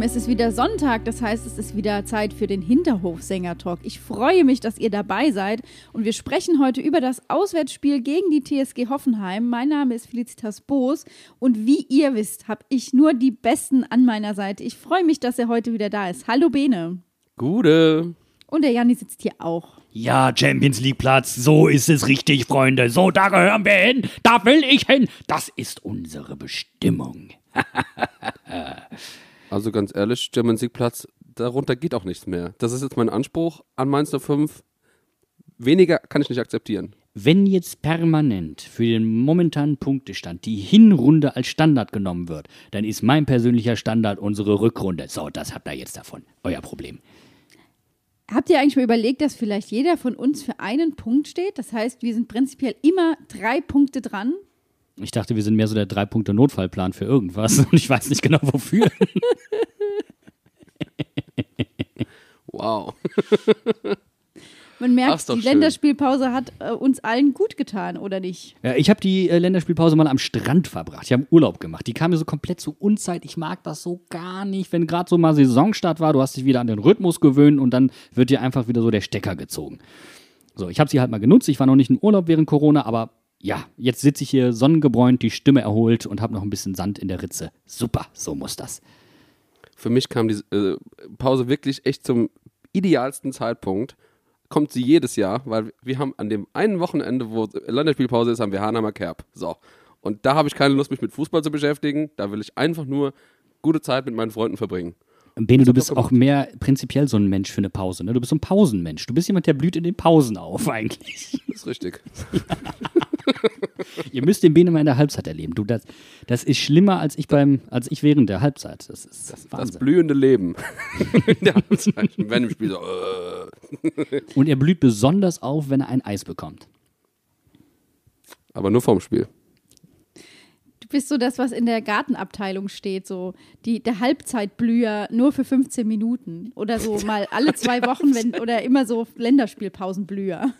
Lieben, es ist wieder Sonntag, das heißt, es ist wieder Zeit für den Hinterhofsänger-Talk. Ich freue mich, dass ihr dabei seid und wir sprechen heute über das Auswärtsspiel gegen die TSG Hoffenheim. Mein Name ist Felicitas Boos und wie ihr wisst, habe ich nur die Besten an meiner Seite. Ich freue mich, dass er heute wieder da ist. Hallo Bene. Gute. Und der Janni sitzt hier auch. Ja, Champions League Platz, so ist es richtig, Freunde. So, da gehören wir hin, da will ich hin. Das ist unsere Bestimmung. Also ganz ehrlich, Champions League Platz, darunter geht auch nichts mehr. Das ist jetzt mein Anspruch an Mainz 05. Weniger kann ich nicht akzeptieren. Wenn jetzt permanent für den momentanen Punktestand die Hinrunde als Standard genommen wird, dann ist mein persönlicher Standard unsere Rückrunde. So, das habt ihr jetzt davon. Euer Problem. Habt ihr eigentlich mal überlegt, dass vielleicht jeder von uns für einen Punkt steht? Das heißt, wir sind prinzipiell immer drei Punkte dran. Ich dachte, wir sind mehr so der Drei-Punkte-Notfallplan für irgendwas und ich weiß nicht genau wofür. wow. Man merkt, die schön. Länderspielpause hat äh, uns allen gut getan, oder nicht? Ja, ich habe die äh, Länderspielpause mal am Strand verbracht. Ich habe Urlaub gemacht. Die kam mir so komplett zu Unzeit. Ich mag das so gar nicht, wenn gerade so mal Saisonstart war. Du hast dich wieder an den Rhythmus gewöhnt und dann wird dir einfach wieder so der Stecker gezogen. So, ich habe sie halt mal genutzt. Ich war noch nicht im Urlaub während Corona, aber ja, jetzt sitze ich hier sonnengebräunt, die Stimme erholt und habe noch ein bisschen Sand in der Ritze. Super, so muss das. Für mich kam die äh, Pause wirklich echt zum idealsten Zeitpunkt. Kommt sie jedes Jahr, weil wir haben an dem einen Wochenende, wo Länderspielpause ist, haben wir Hanheimer Kerb. So. Und da habe ich keine Lust, mich mit Fußball zu beschäftigen. Da will ich einfach nur gute Zeit mit meinen Freunden verbringen. Bene, du bist auch mehr prinzipiell so ein Mensch für eine Pause. Ne? Du bist so ein Pausenmensch. Du bist jemand, der blüht in den Pausen auf, eigentlich. Das ist richtig. Ihr müsst den Bene mal in der Halbzeit erleben. Du, das, das ist schlimmer als ich beim, als ich während der Halbzeit. Das ist das, das blühende Leben. in der Halbzeit. Wenn im Spiel so. Äh. Und er blüht besonders auf, wenn er ein Eis bekommt. Aber nur vorm Spiel bist so das, was in der Gartenabteilung steht, so die, der Halbzeitblüher nur für 15 Minuten oder so mal alle zwei Wochen wenn, oder immer so Länderspielpausenblüher.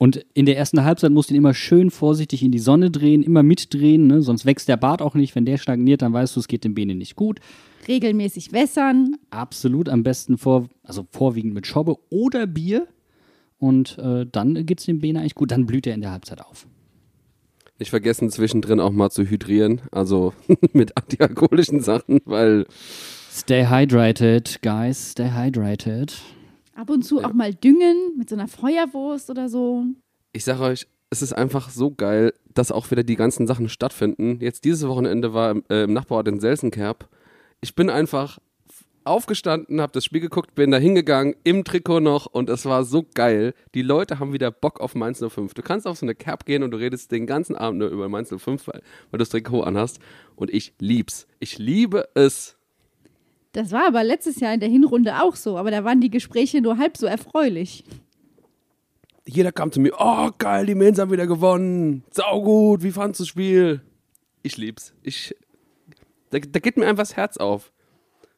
Und in der ersten Halbzeit musst du ihn immer schön vorsichtig in die Sonne drehen, immer mitdrehen, ne? sonst wächst der Bart auch nicht. Wenn der stagniert, dann weißt du, es geht dem Bene nicht gut. Regelmäßig wässern. Absolut, am besten vor, also vorwiegend mit Schobbe oder Bier. Und äh, dann geht es dem Bene eigentlich gut, dann blüht er in der Halbzeit auf. Nicht vergessen, zwischendrin auch mal zu hydrieren, also mit antialkoholischen Sachen, weil. Stay hydrated, guys, stay hydrated. Ab und zu ja. auch mal düngen mit so einer Feuerwurst oder so. Ich sag euch, es ist einfach so geil, dass auch wieder die ganzen Sachen stattfinden. Jetzt dieses Wochenende war äh, im Nachbarort in Selsenkerb. Ich bin einfach aufgestanden, habe das Spiel geguckt, bin da hingegangen, im Trikot noch und es war so geil. Die Leute haben wieder Bock auf Mainz 05. Du kannst auf so eine Cap gehen und du redest den ganzen Abend nur über Mainz 05, weil, weil du das Trikot anhast und ich lieb's. Ich liebe es. Das war aber letztes Jahr in der Hinrunde auch so, aber da waren die Gespräche nur halb so erfreulich. Jeder kam zu mir, oh geil, die Mainz haben wieder gewonnen. Saugut, wie fandest du das Spiel? Ich lieb's. Ich, da, da geht mir einfach das Herz auf.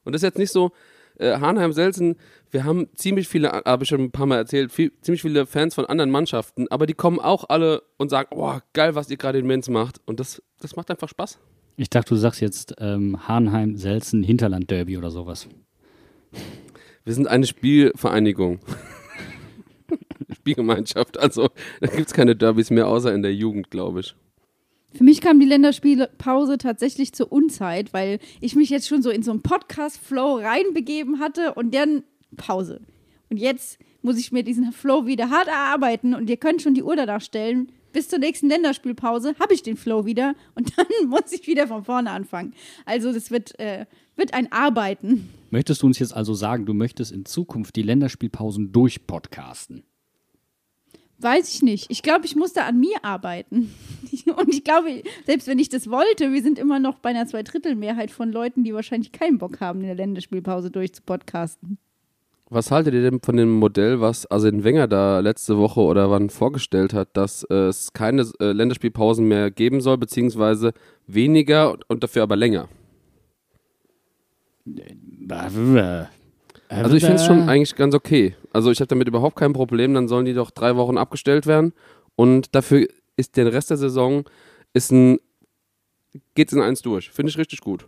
Und das ist jetzt nicht so, äh, Hanheim-Selsen, wir haben ziemlich viele, habe ich schon ein paar Mal erzählt, viel, ziemlich viele Fans von anderen Mannschaften, aber die kommen auch alle und sagen, oh, geil, was ihr gerade in Mainz macht. Und das, das macht einfach Spaß. Ich dachte, du sagst jetzt ähm, Hanheim, Selzen, Hinterland-Derby oder sowas. Wir sind eine Spielvereinigung. Spielgemeinschaft. Also da gibt es keine Derbys mehr, außer in der Jugend, glaube ich. Für mich kam die Länderspielpause tatsächlich zur Unzeit, weil ich mich jetzt schon so in so einen Podcast-Flow reinbegeben hatte und dann Pause. Und jetzt muss ich mir diesen Flow wieder hart erarbeiten und ihr könnt schon die Uhr danach stellen. Bis zur nächsten Länderspielpause habe ich den Flow wieder und dann muss ich wieder von vorne anfangen. Also das wird, äh, wird ein Arbeiten. Möchtest du uns jetzt also sagen, du möchtest in Zukunft die Länderspielpausen durchpodcasten? Weiß ich nicht. Ich glaube, ich musste an mir arbeiten. Und ich glaube, selbst wenn ich das wollte, wir sind immer noch bei einer Zweidrittelmehrheit von Leuten, die wahrscheinlich keinen Bock haben, in der Länderspielpause durchzupodcasten. Was haltet ihr denn von dem Modell, was Arsene Wenger da letzte Woche oder wann vorgestellt hat, dass äh, es keine äh, Länderspielpausen mehr geben soll, beziehungsweise weniger und, und dafür aber länger? Also ich finde es schon eigentlich ganz okay. Also ich habe damit überhaupt kein Problem, dann sollen die doch drei Wochen abgestellt werden und dafür ist der Rest der Saison ist ein geht's in eins durch. Finde ich richtig gut.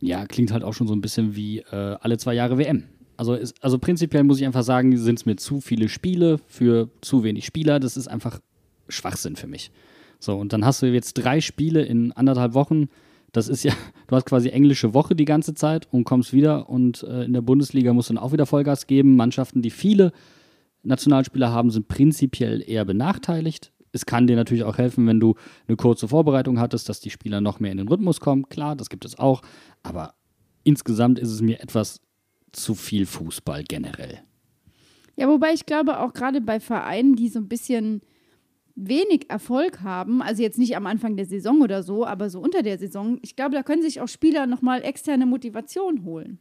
Ja, klingt halt auch schon so ein bisschen wie äh, alle zwei Jahre WM. Also, ist, also prinzipiell muss ich einfach sagen, sind es mir zu viele Spiele für zu wenig Spieler. Das ist einfach Schwachsinn für mich. So, und dann hast du jetzt drei Spiele in anderthalb Wochen. Das ist ja, du hast quasi englische Woche die ganze Zeit und kommst wieder und äh, in der Bundesliga musst du dann auch wieder Vollgas geben. Mannschaften, die viele Nationalspieler haben, sind prinzipiell eher benachteiligt. Es kann dir natürlich auch helfen, wenn du eine kurze Vorbereitung hattest, dass die Spieler noch mehr in den Rhythmus kommen. Klar, das gibt es auch. Aber insgesamt ist es mir etwas zu viel Fußball generell. Ja, wobei ich glaube, auch gerade bei Vereinen, die so ein bisschen wenig Erfolg haben, also jetzt nicht am Anfang der Saison oder so, aber so unter der Saison, ich glaube, da können sich auch Spieler nochmal externe Motivation holen.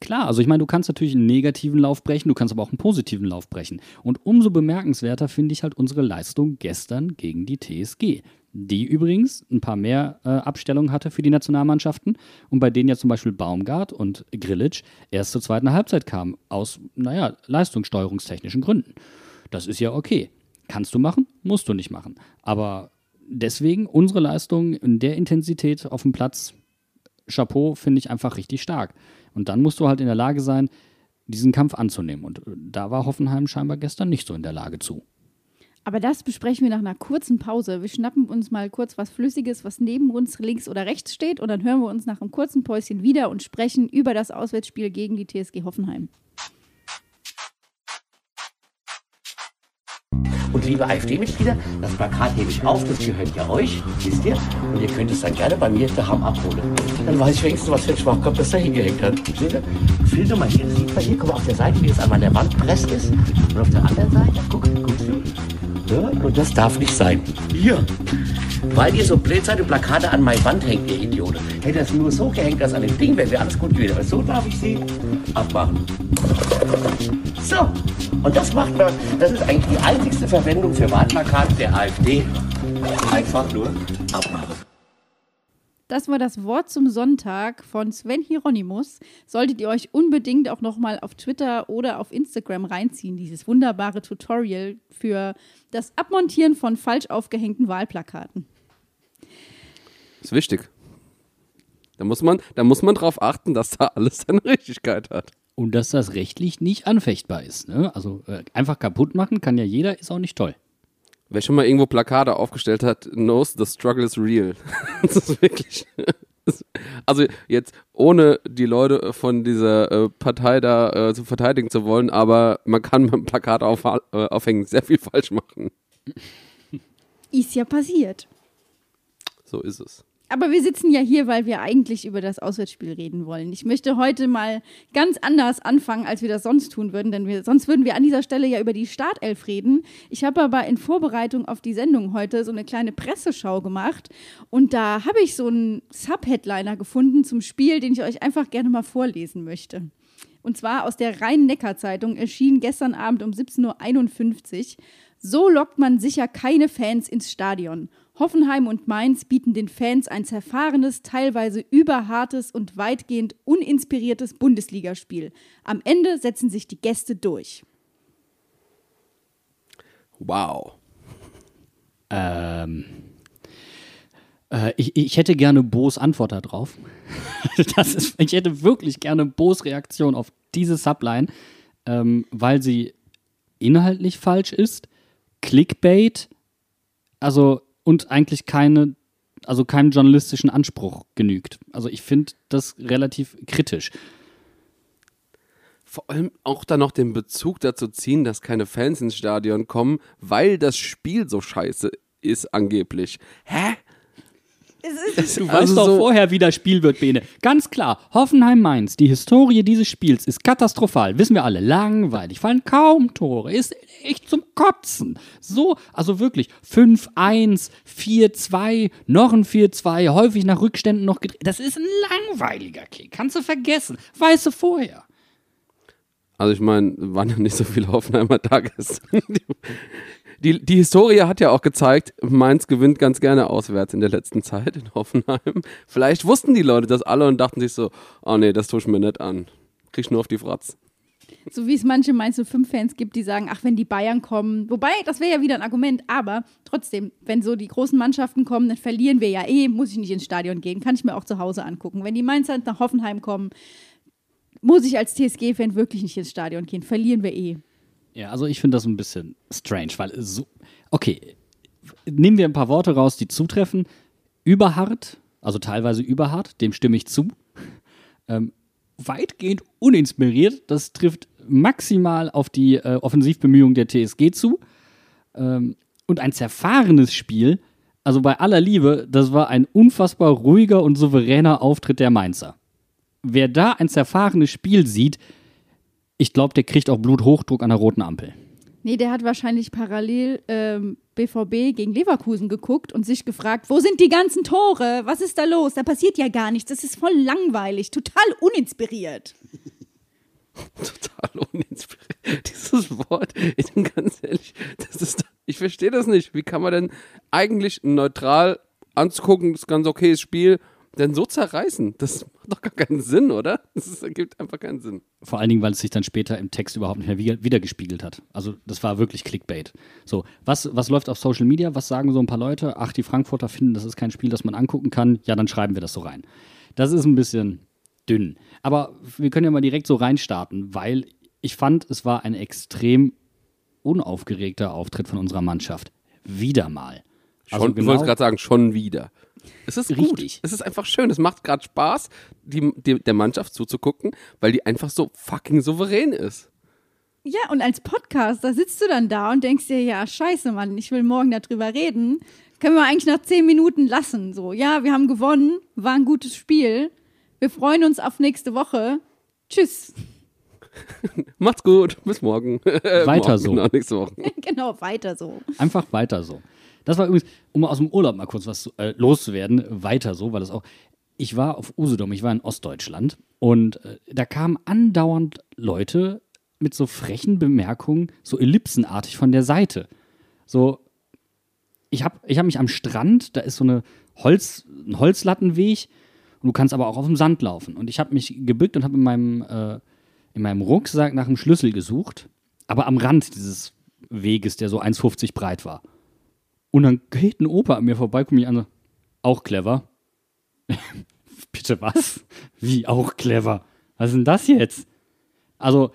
Klar, also ich meine, du kannst natürlich einen negativen Lauf brechen, du kannst aber auch einen positiven Lauf brechen. Und umso bemerkenswerter finde ich halt unsere Leistung gestern gegen die TSG. Die übrigens ein paar mehr äh, Abstellungen hatte für die Nationalmannschaften und bei denen ja zum Beispiel Baumgart und Grillitsch erst zur zweiten Halbzeit kamen, aus, naja, leistungssteuerungstechnischen Gründen. Das ist ja okay. Kannst du machen, musst du nicht machen. Aber deswegen unsere Leistung in der Intensität auf dem Platz, Chapeau, finde ich einfach richtig stark. Und dann musst du halt in der Lage sein, diesen Kampf anzunehmen. Und äh, da war Hoffenheim scheinbar gestern nicht so in der Lage zu. Aber das besprechen wir nach einer kurzen Pause. Wir schnappen uns mal kurz was Flüssiges, was neben uns links oder rechts steht. Und dann hören wir uns nach einem kurzen Päuschen wieder und sprechen über das Auswärtsspiel gegen die TSG Hoffenheim. Und liebe AfD-Mitglieder, das Plakat hebe ich auf, das gehört ja euch, wisst ihr? Und ihr könnt es dann gerne bei mir daheim abholen. Dann weiß ich wenigstens, was für ein Schwachkopf das da hingehängt hat. Seht ihr? Filter mal hier, sieht man hier, guck mal auf der Seite, wie es an meiner Wand presst ist. Und auf der anderen Seite, guck, guck, ja, und das darf nicht sein. Hier. Weil ihr so blöd seid und Plakate an meine Wand hängt, ihr Idioten. Hätte das nur so gehängt, dass an dem Ding wäre, wäre alles gut gewesen. Aber so darf ich sie abmachen. So. Und das macht man, das ist eigentlich die einzigste Verwendung für Wahlplakate der AfD. Einfach nur abmachen. Das war das Wort zum Sonntag von Sven Hieronymus. Solltet ihr euch unbedingt auch nochmal auf Twitter oder auf Instagram reinziehen, dieses wunderbare Tutorial für das Abmontieren von falsch aufgehängten Wahlplakaten. Ist wichtig. Da muss man, da muss man drauf achten, dass da alles seine Richtigkeit hat. Und dass das rechtlich nicht anfechtbar ist. Ne? Also äh, einfach kaputt machen kann ja jeder, ist auch nicht toll. Wer schon mal irgendwo Plakate aufgestellt hat, knows the struggle is real. das ist wirklich. Also jetzt ohne die Leute von dieser äh, Partei da äh, zu verteidigen zu wollen, aber man kann mit dem Plakat auf, äh, aufhängen sehr viel falsch machen. Ist ja passiert. So ist es. Aber wir sitzen ja hier, weil wir eigentlich über das Auswärtsspiel reden wollen. Ich möchte heute mal ganz anders anfangen, als wir das sonst tun würden, denn wir, sonst würden wir an dieser Stelle ja über die Startelf reden. Ich habe aber in Vorbereitung auf die Sendung heute so eine kleine Presseschau gemacht und da habe ich so einen Subheadliner gefunden zum Spiel, den ich euch einfach gerne mal vorlesen möchte. Und zwar aus der Rhein-Neckar-Zeitung erschien gestern Abend um 17.51 Uhr. So lockt man sicher keine Fans ins Stadion. Hoffenheim und Mainz bieten den Fans ein zerfahrenes, teilweise überhartes und weitgehend uninspiriertes Bundesligaspiel. Am Ende setzen sich die Gäste durch. Wow. Ähm. Äh, ich, ich hätte gerne Bo's Antwort darauf. das ist, ich hätte wirklich gerne Bo's Reaktion auf diese Subline, ähm, weil sie inhaltlich falsch ist, Clickbait, also und eigentlich keine, also keinem journalistischen Anspruch genügt. Also ich finde das relativ kritisch. Vor allem auch dann noch den Bezug dazu ziehen, dass keine Fans ins Stadion kommen, weil das Spiel so scheiße ist angeblich. Hä? Du Also weißt doch so- vorher, wie das Spiel wird, Bene. Ganz klar, Hoffenheim-Mainz, die Historie dieses Spiels ist katastrophal. Wissen wir alle, langweilig, fallen kaum Tore, ist echt zum Kotzen. So, also wirklich, 5-1, 4-2, noch ein 4-2, häufig nach Rückständen noch gedreht. Das ist ein langweiliger Kick, kannst du vergessen. Weißt du vorher. Also ich meine, waren ja nicht so viele Hoffenheimer da gestern. Die, die Historie hat ja auch gezeigt, Mainz gewinnt ganz gerne auswärts in der letzten Zeit in Hoffenheim. Vielleicht wussten die Leute das alle und dachten sich so, oh nee, das tue ich mir nicht an. Krieg ich nur auf die Fratz. so wie es manche Mainz 05-Fans gibt, die sagen, ach, wenn die Bayern kommen. Wobei, das wäre ja wieder ein Argument, aber trotzdem, wenn so die großen Mannschaften kommen, dann verlieren wir ja eh, muss ich nicht ins Stadion gehen, kann ich mir auch zu Hause angucken. Wenn die Mainzer nach Hoffenheim kommen, muss ich als TSG-Fan wirklich nicht ins Stadion gehen, verlieren wir eh. Ja, also ich finde das ein bisschen strange, weil so. Okay, nehmen wir ein paar Worte raus, die zutreffen. Überhart, also teilweise überhart, dem stimme ich zu. Ähm, weitgehend uninspiriert, das trifft maximal auf die äh, Offensivbemühungen der TSG zu. Ähm, und ein zerfahrenes Spiel, also bei aller Liebe, das war ein unfassbar ruhiger und souveräner Auftritt der Mainzer. Wer da ein zerfahrenes Spiel sieht, ich glaube, der kriegt auch Bluthochdruck an der roten Ampel. Nee, der hat wahrscheinlich parallel ähm, BVB gegen Leverkusen geguckt und sich gefragt, wo sind die ganzen Tore? Was ist da los? Da passiert ja gar nichts. Das ist voll langweilig, total uninspiriert. Total uninspiriert. Dieses Wort, ich bin ganz ehrlich, das ist, ich verstehe das nicht. Wie kann man denn eigentlich neutral anzugucken, das ist ganz okayes Spiel, denn so zerreißen? Das macht doch gar keinen Sinn, oder? Das ergibt einfach keinen Sinn. Vor allen Dingen, weil es sich dann später im Text überhaupt nicht mehr wieder- wiedergespiegelt hat. Also das war wirklich Clickbait. So, was, was läuft auf Social Media? Was sagen so ein paar Leute? Ach, die Frankfurter finden, das ist kein Spiel, das man angucken kann. Ja, dann schreiben wir das so rein. Das ist ein bisschen dünn. Aber wir können ja mal direkt so reinstarten, weil ich fand, es war ein extrem unaufgeregter Auftritt von unserer Mannschaft. Wieder mal. Schon, Also Ich genau- wollte gerade sagen, schon wieder. Es ist gut. Richtig. Es ist einfach schön. Es macht gerade Spaß, die, die, der Mannschaft zuzugucken, weil die einfach so fucking souverän ist. Ja, und als Podcast, da sitzt du dann da und denkst dir, ja, scheiße, Mann, ich will morgen darüber reden. Können wir eigentlich nach zehn Minuten lassen. So, ja, wir haben gewonnen, war ein gutes Spiel. Wir freuen uns auf nächste Woche. Tschüss. Macht's gut. Bis morgen. Äh, Weiter morgen, so. Genau, nächste Woche. genau, weiter so. Einfach weiter so. Das war übrigens, um aus dem Urlaub mal kurz was äh, loszuwerden, weiter so, weil das auch. Ich war auf Usedom, ich war in Ostdeutschland und äh, da kamen andauernd Leute mit so frechen Bemerkungen, so ellipsenartig von der Seite. So, ich habe ich hab mich am Strand, da ist so eine Holz, ein Holzlattenweg und du kannst aber auch auf dem Sand laufen. Und ich habe mich gebückt und habe in äh, in meinem Rucksack nach einem Schlüssel gesucht, aber am Rand dieses Weges, der so 1,50 breit war. Und dann geht ein Opa an mir vorbei, guckt mich an, so, auch clever. Bitte was? Wie auch clever? Was ist denn das jetzt? Also,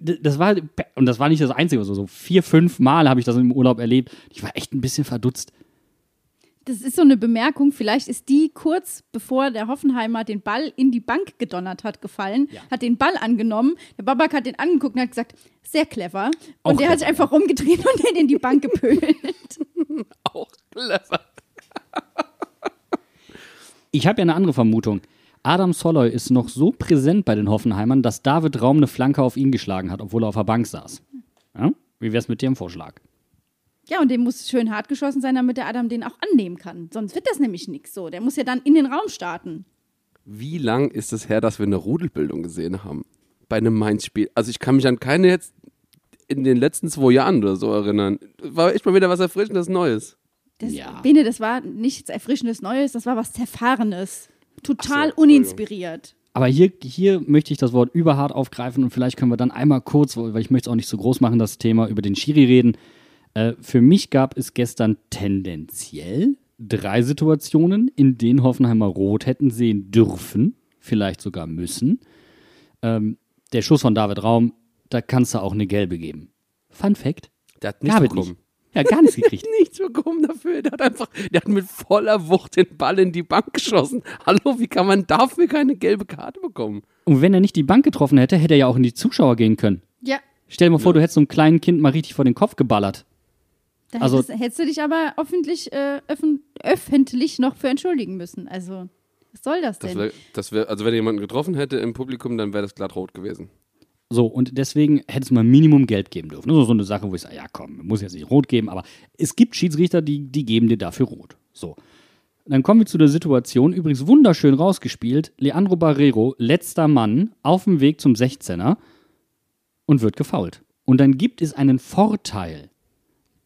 das war, und das war nicht das Einzige, so, so vier, fünf Mal habe ich das im Urlaub erlebt. Ich war echt ein bisschen verdutzt. Das ist so eine Bemerkung, vielleicht ist die kurz bevor der Hoffenheimer den Ball in die Bank gedonnert hat, gefallen, Ja. hat den Ball angenommen, der Babak hat den angeguckt und hat gesagt, sehr clever. Auch Und der hat clever, sich einfach rumgedreht und den in die Bank gepölt. Clever. Ich habe ja eine andere Vermutung. Adam Soloy ist noch so präsent bei den Hoffenheimern, dass David Raum eine Flanke auf ihn geschlagen hat, obwohl er auf der Bank saß. Ja? Wie wär's mit dem Vorschlag? Ja, und dem muss schön hart geschossen sein, damit der Adam den auch annehmen kann. Sonst wird das nämlich nichts so. Der muss ja dann in den Raum starten. Wie lang ist es her, dass wir eine Rudelbildung gesehen haben? Bei einem Mainz-Spiel. Also ich kann mich an keine jetzt in den letzten zwei Jahren oder so erinnern. War echt mal wieder was Erfrischendes Neues. Das, Ja. Bene, das war nichts Erfrischendes Neues, das war was Zerfahrenes. Total so, uninspiriert. Aber hier, hier möchte ich das Wort überhart aufgreifen und vielleicht können wir dann einmal kurz, weil ich möchte es auch nicht so groß machen, das Thema über den Schiri reden. Äh, für mich gab es gestern tendenziell drei Situationen, in denen Hoffenheimer Rot hätten sehen dürfen, vielleicht sogar müssen. Ähm, der Schuss von David Raum, da kannst du auch eine gelbe geben. Fun Fact. Der hat nichts Gab es bekommen. nicht. Ja, gar nichts gekriegt. Nichts bekommen dafür. Der hat einfach, der hat mit voller Wucht den Ball in die Bank geschossen. Hallo, wie kann man dafür keine gelbe Karte bekommen? Und wenn er nicht die Bank getroffen hätte, hätte er ja auch in die Zuschauer gehen können. Ja, Stell dir mal vor, du hättest so einem kleinen Kind mal richtig vor den Kopf geballert. Da Also- hättest, hättest du dich aber öffentlich, äh, öffn, öffentlich noch für entschuldigen müssen. Also, was soll das Das denn? wär, das wär, also wenn er jemanden getroffen hätte im Publikum, dann wäre das glatt rot gewesen. So, und deswegen hätte es mal Minimum gelb geben dürfen. Das so eine Sache, wo ich sage, ja komm, muss jetzt nicht rot geben, aber es gibt Schiedsrichter, die, die geben dir dafür rot. So. Dann kommen wir zu der Situation, übrigens wunderschön rausgespielt, Leandro Barrero, letzter Mann, auf dem Weg zum 16er und wird gefault. Und dann gibt es einen Vorteil.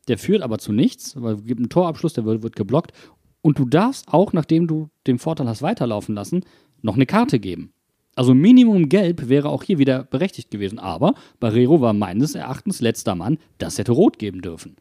Der führt aber zu nichts, weil es gibt einen Torabschluss, der wird, wird geblockt. Und du darfst auch, nachdem du den Vorteil hast weiterlaufen lassen, noch eine Karte geben. Also Minimum Gelb wäre auch hier wieder berechtigt gewesen. Aber Barrero war meines Erachtens letzter Mann. Das hätte Rot geben dürfen.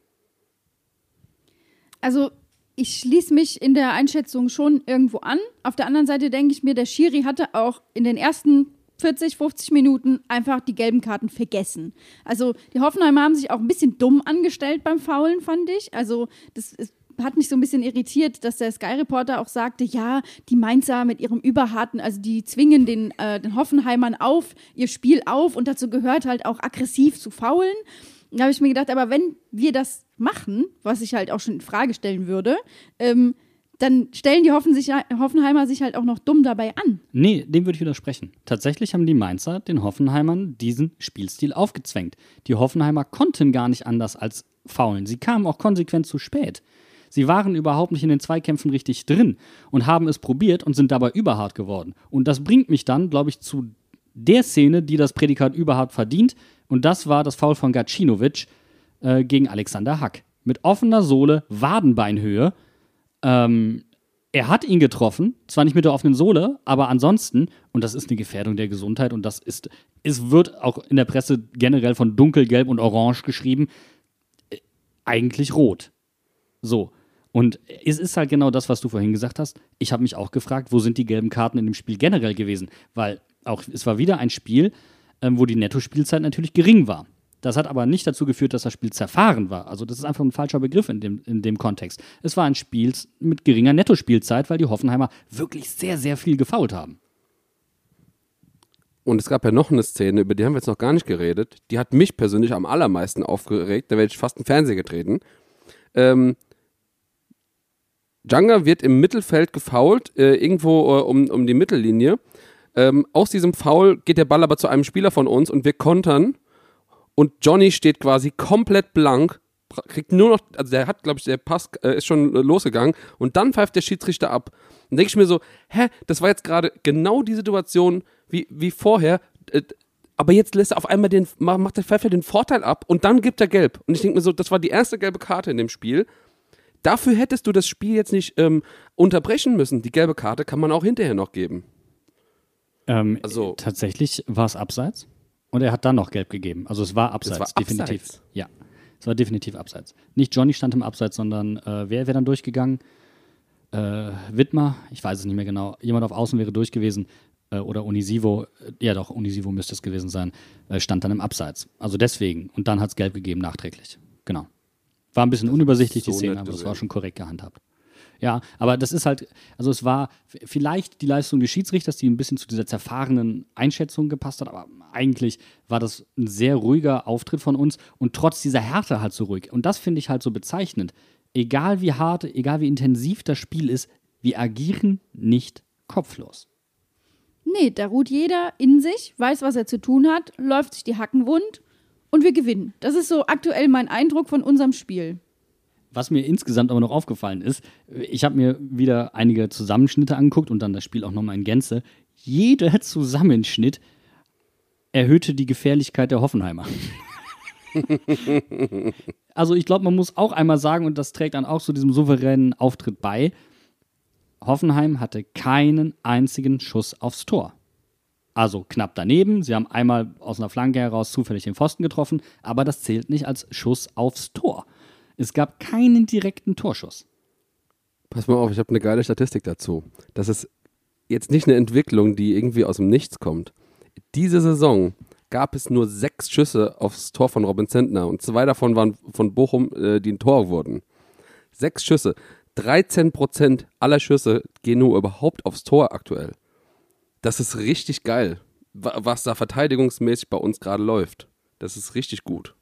Also, ich schließe mich in der Einschätzung schon irgendwo an. Auf der anderen Seite denke ich mir, der Schiri hatte auch in den ersten 40, 50 Minuten einfach die gelben Karten vergessen. Also, die Hoffenheimer haben sich auch ein bisschen dumm angestellt beim Faulen, fand ich. Also, das ist hat mich so ein bisschen irritiert, dass der Sky-Reporter auch sagte, ja, die Mainzer mit ihrem Überharten, also die zwingen den, äh, den Hoffenheimern auf, ihr Spiel auf und dazu gehört halt auch aggressiv zu faulen. Da habe ich mir gedacht, aber wenn wir das machen, was ich halt auch schon in Frage stellen würde, ähm, dann stellen die Hoffen sich, Hoffenheimer sich halt auch noch dumm dabei an. Nee, dem würde ich widersprechen. Tatsächlich haben die Mainzer den Hoffenheimern diesen Spielstil aufgezwängt. Die Hoffenheimer konnten gar nicht anders als faulen. Sie kamen auch konsequent zu spät. Sie waren überhaupt nicht in den Zweikämpfen richtig drin und haben es probiert und sind dabei überhart geworden. Und das bringt mich dann, glaube ich, zu der Szene, die das Prädikat überhart verdient. Und das war das Foul von Gacinovic äh, gegen Alexander Hack. Mit offener Sohle, Wadenbeinhöhe. Ähm, er hat ihn getroffen, zwar nicht mit der offenen Sohle, aber ansonsten, und das ist eine Gefährdung der Gesundheit und das ist, es wird auch in der Presse generell von dunkelgelb und orange geschrieben, äh, eigentlich rot. So. Und es ist halt genau das, was du vorhin gesagt hast. Ich habe mich auch gefragt, wo sind die gelben Karten in dem Spiel generell gewesen? Weil auch es war wieder ein Spiel, ähm, wo die Nettospielzeit natürlich gering war. Das hat aber nicht dazu geführt, dass das Spiel zerfahren war. Also das ist einfach ein falscher Begriff in dem, in dem Kontext. Es war ein Spiel mit geringer Nettospielzeit, weil die Hoffenheimer wirklich sehr, sehr viel gefault haben. Und es gab ja noch eine Szene, über die haben wir jetzt noch gar nicht geredet. Die hat mich persönlich am allermeisten aufgeregt. Da werde ich fast den Fernseher getreten. Ähm, Djanga wird im Mittelfeld gefoult, äh, irgendwo äh, um, um die Mittellinie. Ähm, aus diesem Foul geht der Ball aber zu einem Spieler von uns und wir kontern. Und Johnny steht quasi komplett blank, kriegt nur noch, also der hat, glaube ich, der Pass äh, ist schon äh, losgegangen und dann pfeift der Schiedsrichter ab. Dann denke ich mir so, hä, das war jetzt gerade genau die Situation wie, wie vorher, äh, aber jetzt lässt er auf einmal den, ma- macht der Pfeifer den Vorteil ab und dann gibt er gelb. Und ich denke mir so, das war die erste gelbe Karte in dem Spiel. Dafür hättest du das Spiel jetzt nicht ähm, unterbrechen müssen. Die gelbe Karte kann man auch hinterher noch geben. Ähm, Also- tatsächlich war es abseits und er hat dann noch gelb gegeben. Also es war abseits, war definitiv. abseits? Ja, es war definitiv abseits. Nicht Johnny stand im Abseits, sondern äh, wer wäre dann durchgegangen? Äh, Wittmer, ich weiß es nicht mehr genau. Jemand auf Außen wäre durch gewesen. Äh, oder Unisivo, äh, ja doch, Unisivo müsste es gewesen sein, äh, stand dann im Abseits. Also deswegen. Und dann hat es gelb gegeben, nachträglich. Genau. War ein bisschen unübersichtlich, die so Szene, nett aber es war schon korrekt gehandhabt. Ja, aber das ist halt, also es war vielleicht die Leistung des Schiedsrichters, die ein bisschen zu dieser zerfahrenen Einschätzung gepasst hat, aber eigentlich war das ein sehr ruhiger Auftritt von uns und trotz dieser Härte halt so ruhig. Und das finde ich halt so bezeichnend. Egal wie hart, egal wie intensiv das Spiel ist, wir agieren nicht kopflos. Nee, da ruht jeder in sich, weiß, was er zu tun hat, läuft sich die Hacken wund und wir gewinnen. Das ist so aktuell mein Eindruck von unserem Spiel. Was mir insgesamt aber noch aufgefallen ist, ich habe mir wieder einige Zusammenschnitte angeguckt und dann das Spiel auch nochmal in Gänze. Jeder Zusammenschnitt erhöhte die Gefährlichkeit der Hoffenheimer. also ich glaube, man muss auch einmal sagen, und das trägt dann auch zu diesem souveränen Auftritt bei, Hoffenheim hatte keinen einzigen Schuss aufs Tor. Also knapp daneben. Sie haben einmal aus einer Flanke heraus zufällig den Pfosten getroffen, aber das zählt nicht als Schuss aufs Tor. Es gab keinen direkten Torschuss. Pass mal auf, ich habe eine geile Statistik dazu. Das ist jetzt nicht eine Entwicklung, die irgendwie aus dem Nichts kommt. Diese Saison gab es nur sechs Schüsse aufs Tor von Robin Zentner und zwei davon waren von Bochum, äh, die ein Tor wurden. Sechs Schüsse. 13 Prozent aller Schüsse gehen nur überhaupt aufs Tor aktuell. Das ist richtig geil, wa- was da verteidigungsmäßig bei uns gerade läuft. Das ist richtig gut.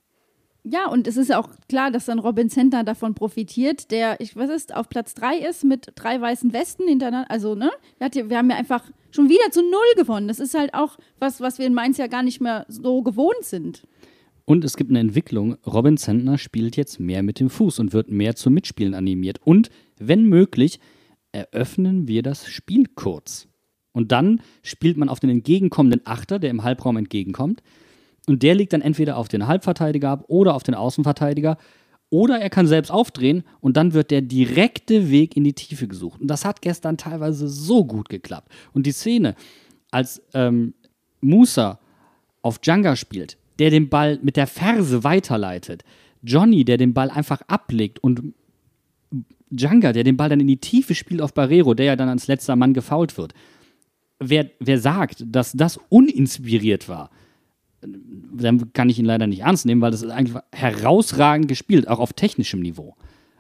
Ja, und es ist ja auch klar, dass dann Robin Zentner davon profitiert, der, ich weiß ist, auf Platz 3 ist mit drei weißen Westen hintereinander. Also, ne? Wir, hat ja, wir haben ja einfach schon wieder zu Null gewonnen. Das ist halt auch was, was wir in Mainz ja gar nicht mehr so gewohnt sind. Und es gibt eine Entwicklung. Robin Zentner spielt jetzt mehr mit dem Fuß und wird mehr zum Mitspielen animiert. Und wenn möglich, eröffnen wir das Spiel kurz. Und dann spielt man auf den entgegenkommenden Achter, der im Halbraum entgegenkommt. Und der legt dann entweder auf den Halbverteidiger ab oder auf den Außenverteidiger. Oder er kann selbst aufdrehen und dann wird der direkte Weg in die Tiefe gesucht. Und das hat gestern teilweise so gut geklappt. Und die Szene, als ähm, Musa auf Djanga spielt, der den Ball mit der Ferse weiterleitet, Johnny, der den Ball einfach ablegt und Djanga, der den Ball dann in die Tiefe spielt auf Barrero, der ja dann als letzter Mann gefault wird. Wer, wer sagt, dass das uninspiriert war, dann kann ich ihn leider nicht ernst nehmen, weil das ist eigentlich herausragend gespielt, auch auf technischem Niveau.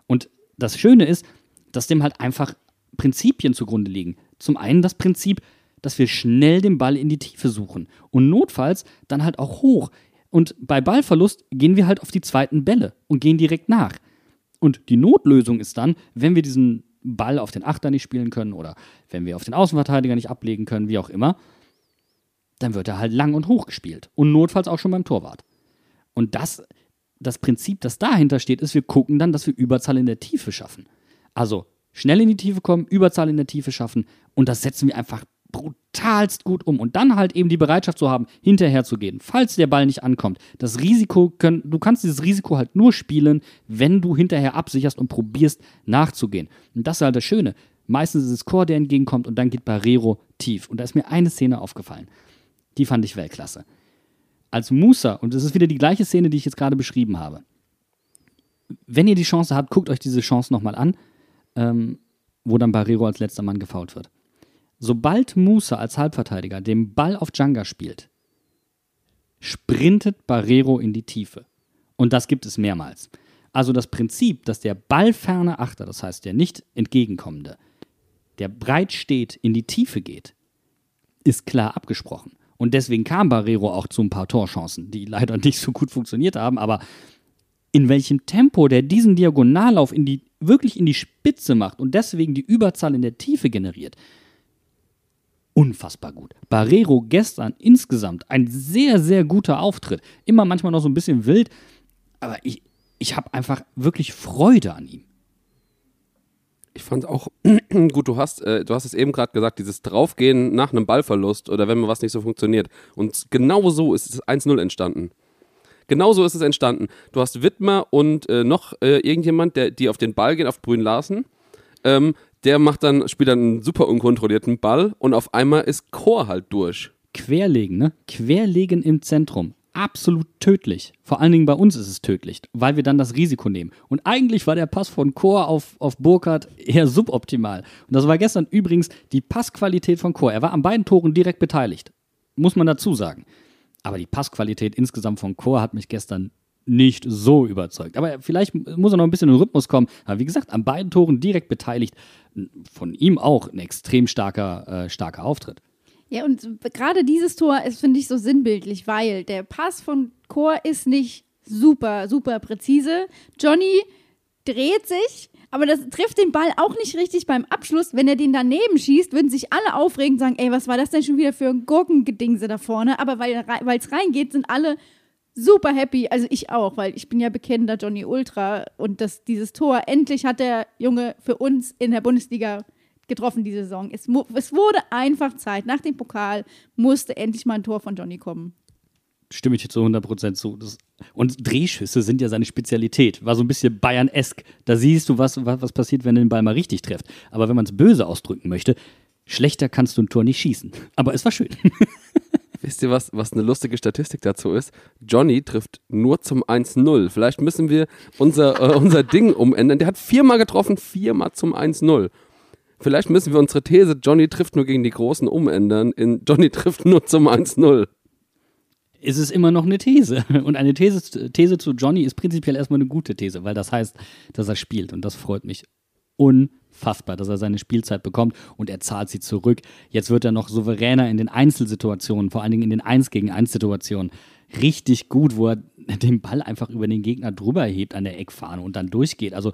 Und das Schöne ist, dass dem halt einfach Prinzipien zugrunde liegen. Zum einen das Prinzip, dass wir schnell den Ball in die Tiefe suchen und notfalls dann halt auch hoch. Und bei Ballverlust gehen wir halt auf die zweiten Bälle und gehen direkt nach. Und die Notlösung ist dann, wenn wir diesen Ball auf den Achter nicht spielen können oder wenn wir auf den Außenverteidiger nicht ablegen können, wie auch immer, dann wird er halt lang und hoch gespielt. Und notfalls auch schon beim Torwart. Und das, das Prinzip, das dahinter steht, ist, wir gucken dann, dass wir Überzahl in der Tiefe schaffen. Also schnell in die Tiefe kommen, Überzahl in der Tiefe schaffen und das setzen wir einfach brutalst gut um. Und dann halt eben die Bereitschaft zu haben, hinterher zu gehen, falls der Ball nicht ankommt. Das Risiko, können, du kannst dieses Risiko halt nur spielen, wenn du hinterher absicherst und probierst nachzugehen. Und das ist halt das Schöne. Meistens ist es Chor, der entgegenkommt und dann geht Barrero tief. Und da ist mir eine Szene aufgefallen. Die fand ich Weltklasse. Als Musa, und es ist wieder die gleiche Szene, die ich jetzt gerade beschrieben habe. Wenn ihr die Chance habt, guckt euch diese Chance nochmal an, ähm, wo dann Barrero als letzter Mann gefault wird. Sobald Musa als Halbverteidiger den Ball auf Djanga spielt, sprintet Barrero in die Tiefe. Und das gibt es mehrmals. Also das Prinzip, dass der ballferne Achter, das heißt der nicht entgegenkommende, der breit steht, in die Tiefe geht, ist klar abgesprochen. Und deswegen kam Barrero auch zu ein paar Torchancen, die leider nicht so gut funktioniert haben. Aber in welchem Tempo der diesen Diagonallauf in die, wirklich in die Spitze macht und deswegen die Überzahl in der Tiefe generiert, unfassbar gut. Barrero gestern insgesamt ein sehr, sehr guter Auftritt. Immer manchmal noch so ein bisschen wild, aber ich, ich habe einfach wirklich Freude an ihm. Ich fand auch gut, du hast, äh, du hast es eben gerade gesagt, dieses Draufgehen nach einem Ballverlust oder wenn mal was nicht so funktioniert. Und genau so ist es 1-0 entstanden. Genau so ist es entstanden. Du hast Wittmer und äh, noch äh, irgendjemand, der, die auf den Ball gehen, auf Brün Larsen. Ähm, der macht dann, spielt dann einen super unkontrollierten Ball und auf einmal ist Chor halt durch. Querlegen, ne? Querlegen im Zentrum. Absolut tödlich. Vor allen Dingen bei uns ist es tödlich, weil wir dann das Risiko nehmen. Und eigentlich war der Pass von Chor auf, auf Burkhardt eher suboptimal. Und das war gestern übrigens die Passqualität von Chor. Er war an beiden Toren direkt beteiligt. Muss man dazu sagen. Aber die Passqualität insgesamt von Chor hat mich gestern nicht so überzeugt. Aber vielleicht muss er noch ein bisschen in den Rhythmus kommen. Aber wie gesagt, an beiden Toren direkt beteiligt. Von ihm auch ein extrem starker, äh, starker Auftritt. Ja, und gerade dieses Tor ist, finde ich, so sinnbildlich, weil der Pass von Chor ist nicht super, super präzise. Johnny dreht sich, aber das trifft den Ball auch nicht richtig beim Abschluss. Wenn er den daneben schießt, würden sich alle aufregen und sagen, ey, was war das denn schon wieder für ein Gurkengedingse da vorne? Aber weil es reingeht, sind alle super happy. Also ich auch, weil ich bin ja bekennender Johnny Ultra und das, dieses Tor, endlich hat der Junge für uns in der Bundesliga getroffen diese Saison. Es, es wurde einfach Zeit. Nach dem Pokal musste endlich mal ein Tor von Johnny kommen. Stimme ich zu 100% zu. Das, und Drehschüsse sind ja seine Spezialität. War so ein bisschen Bayern-esk. Da siehst du, was, was, passiert, wenn du den Ball mal richtig trifft. Aber wenn man es böse ausdrücken möchte, schlechter kannst du ein Tor nicht schießen. Aber es war schön. Wisst ihr, was, was eine lustige Statistik dazu ist? Johnny trifft nur zum 1-0. Vielleicht müssen wir unser, äh, unser Ding umändern. Der hat viermal getroffen, viermal zum 1-0. Vielleicht müssen wir unsere These, Johnny trifft nur gegen die Großen, umändern in Johnny trifft nur zum 1-0. Ist es immer noch eine These. Und eine These, These zu Johnny ist prinzipiell erstmal eine gute These, weil das heißt, dass er spielt. Und das freut mich unfassbar, dass er seine Spielzeit bekommt und er zahlt sie zurück. Jetzt wird er noch souveräner in den Einzelsituationen, vor allen Dingen in den 1 gegen 1 Situationen. richtig gut, wo er den Ball einfach über den Gegner drüber hebt an der Eckfahne und dann durchgeht. Also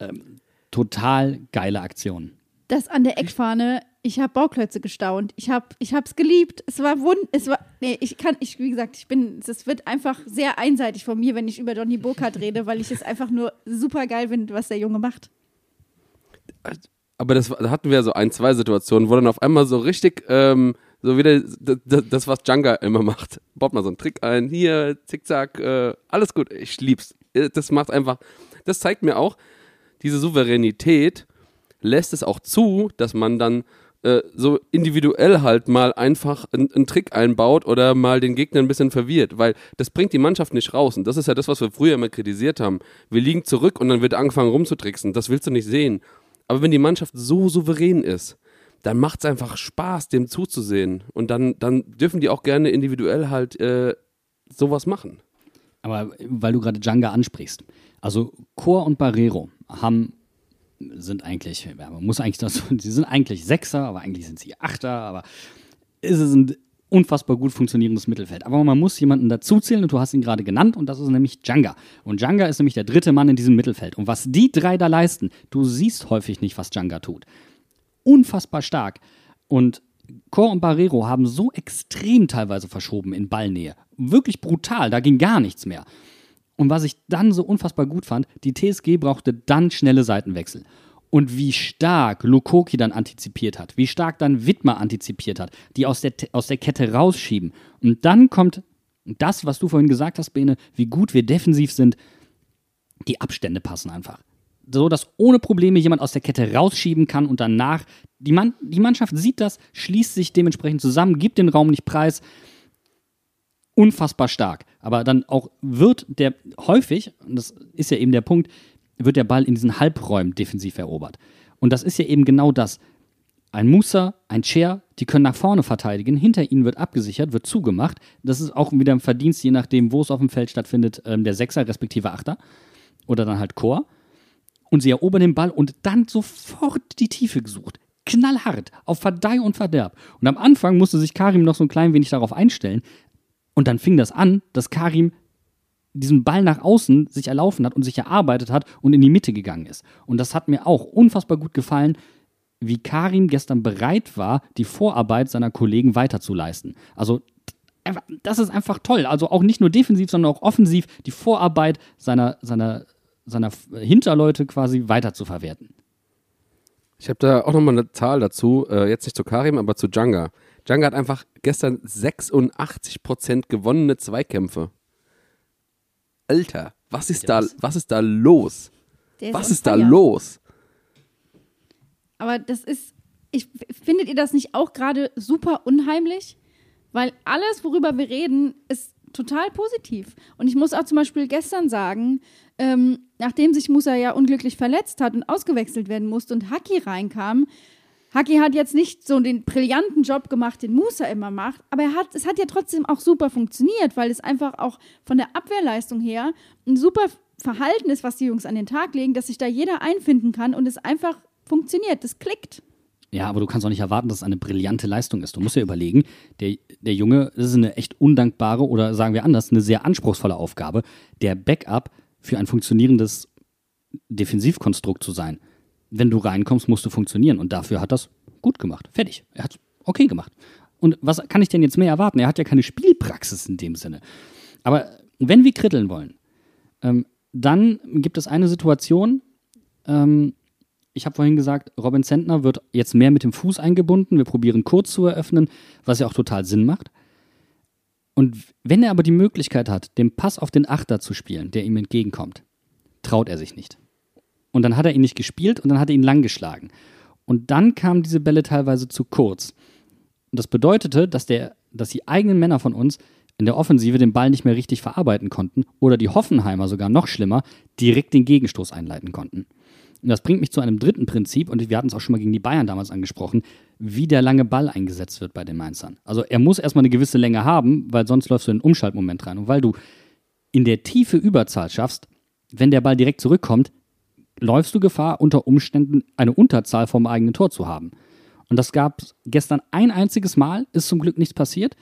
ähm, total geile Aktion. Das an der Eckfahne, ich habe Bauklötze gestaunt. Ich habe ich geliebt. Es war wund, es war nee, ich kann ich wie gesagt, ich bin es wird einfach sehr einseitig von mir, wenn ich über Donny Burkhardt rede, weil ich es einfach nur super geil finde, was der Junge macht. Aber das da hatten wir so ein, zwei Situationen, wo dann auf einmal so richtig, ähm, so wieder das, das, was Djanga immer macht. Baut mal so einen Trick ein, hier, zickzack, äh, alles gut, ich lieb's. Äh, Das macht einfach, das zeigt mir auch, diese Souveränität lässt es auch zu, dass man dann äh, so individuell halt mal einfach einen, einen Trick einbaut oder mal den Gegner ein bisschen verwirrt, weil das bringt die Mannschaft nicht raus. Und das ist ja das, was wir früher immer kritisiert haben. Wir liegen zurück und dann wird angefangen rumzutricksen. Das willst du nicht sehen. Aber wenn die Mannschaft so souverän ist, dann macht es einfach Spaß, dem zuzusehen. Und dann, dann dürfen die auch gerne individuell halt äh, sowas machen. Aber weil du gerade Djanga ansprichst. Also Chor und Barrero haben sind eigentlich, ja, man muss eigentlich das, sie sind eigentlich Sechser, aber eigentlich sind sie Achter, aber es ein unfassbar gut funktionierendes Mittelfeld. Aber man muss jemanden dazuzählen und du hast ihn gerade genannt und das ist nämlich Djanga. Und Djanga ist nämlich der dritte Mann in diesem Mittelfeld. Und was die drei da leisten, du siehst häufig nicht, was Djanga tut. Unfassbar stark. Und Chor und Barrero haben so extrem teilweise verschoben in Ballnähe. Wirklich brutal, da ging gar nichts mehr. Und was ich dann so unfassbar gut fand, die TSG brauchte dann schnelle Seitenwechsel. Und wie stark Lukoki dann antizipiert hat, wie stark dann Wittmer antizipiert hat, die aus der, aus der Kette rausschieben. Und dann kommt das, was du vorhin gesagt hast, Bene, wie gut wir defensiv sind, die Abstände passen einfach. So, dass ohne Probleme jemand aus der Kette rausschieben kann und danach, die, Mann, die Mannschaft sieht das, schließt sich dementsprechend zusammen, gibt den Raum nicht preis. Unfassbar stark. Aber dann auch wird der häufig, und das ist ja eben der Punkt, wird der Ball in diesen Halbräumen defensiv erobert. Und das ist ja eben genau das. Ein Musa, ein Chair, die können nach vorne verteidigen, hinter ihnen wird abgesichert, wird zugemacht. Das ist auch wieder ein Verdienst, je nachdem, wo es auf dem Feld stattfindet, ähm, der Sechser respektive Achter oder dann halt Chor. Und sie erobern den Ball und dann sofort die Tiefe gesucht. Knallhart, auf Verdeih und Verderb. Und am Anfang musste sich Karim noch so ein klein wenig darauf einstellen. Und dann fing das an, dass Karim diesen Ball nach außen sich erlaufen hat und sich erarbeitet hat und in die Mitte gegangen ist. Und das hat mir auch unfassbar gut gefallen, wie Karim gestern bereit war, die Vorarbeit seiner Kollegen weiterzuleisten. Also das ist einfach toll. Also auch nicht nur defensiv, sondern auch offensiv die Vorarbeit seiner, seiner, seiner Hinterleute quasi weiterzuverwerten. Ich habe da auch nochmal eine Zahl dazu, äh, jetzt nicht zu Karim, aber zu Djanga. Djanga hat einfach gestern 86% gewonnene Zweikämpfe. Alter, was ist da, was ist da los? Der Was ist da los? Aber das ist, ich, findet ihr das nicht auch gerade super unheimlich? Weil alles, worüber wir reden, ist total positiv. Und ich muss auch zum Beispiel gestern sagen, ähm, nachdem sich Musa ja unglücklich verletzt hat und ausgewechselt werden musste und Haki reinkam, Haki hat jetzt nicht so den brillanten Job gemacht, den Musa immer macht, aber er hat, es hat ja trotzdem auch super funktioniert, weil es einfach auch von der Abwehrleistung her ein super Verhalten ist, was die Jungs an den Tag legen, dass sich da jeder einfinden kann und es einfach funktioniert, das klickt. Ja, aber du kannst auch nicht erwarten, dass es eine brillante Leistung ist. Du musst ja überlegen, der, der Junge, das ist eine echt undankbare oder sagen wir anders, eine sehr anspruchsvolle Aufgabe, der Backup für ein funktionierendes Defensivkonstrukt zu sein. Wenn du reinkommst, musst du funktionieren und dafür hat das gut gemacht. Fertig. Er hat okay gemacht. Und was kann ich denn jetzt mehr erwarten? Er hat ja keine Spielpraxis in dem Sinne. Aber wenn wir kritteln wollen, ähm, dann gibt es eine Situation, ähm, ich habe vorhin gesagt, Robin Zentner wird jetzt mehr mit dem Fuß eingebunden. Wir probieren kurz zu eröffnen, was ja auch total Sinn macht. Und wenn er aber die Möglichkeit hat, den Pass auf den Achter zu spielen, der ihm entgegenkommt, traut er sich nicht. Und dann hat er ihn nicht gespielt und dann hat er ihn lang geschlagen. Und dann kamen diese Bälle teilweise zu kurz. Und das bedeutete, dass, der, dass die eigenen Männer von uns in der Offensive den Ball nicht mehr richtig verarbeiten konnten oder die Hoffenheimer sogar noch schlimmer direkt den Gegenstoß einleiten konnten. Und das bringt mich zu einem dritten Prinzip, und wir hatten es auch schon mal gegen die Bayern damals angesprochen, wie der lange Ball eingesetzt wird bei den Mainzern. Also er muss erstmal eine gewisse Länge haben, weil sonst läufst du in einen Umschaltmoment rein. Und weil du in der Tiefe Überzahl schaffst, wenn der Ball direkt zurückkommt, läufst du Gefahr, unter Umständen eine Unterzahl vom eigenen Tor zu haben. Und das gab gestern ein einziges Mal, ist zum Glück nichts passiert.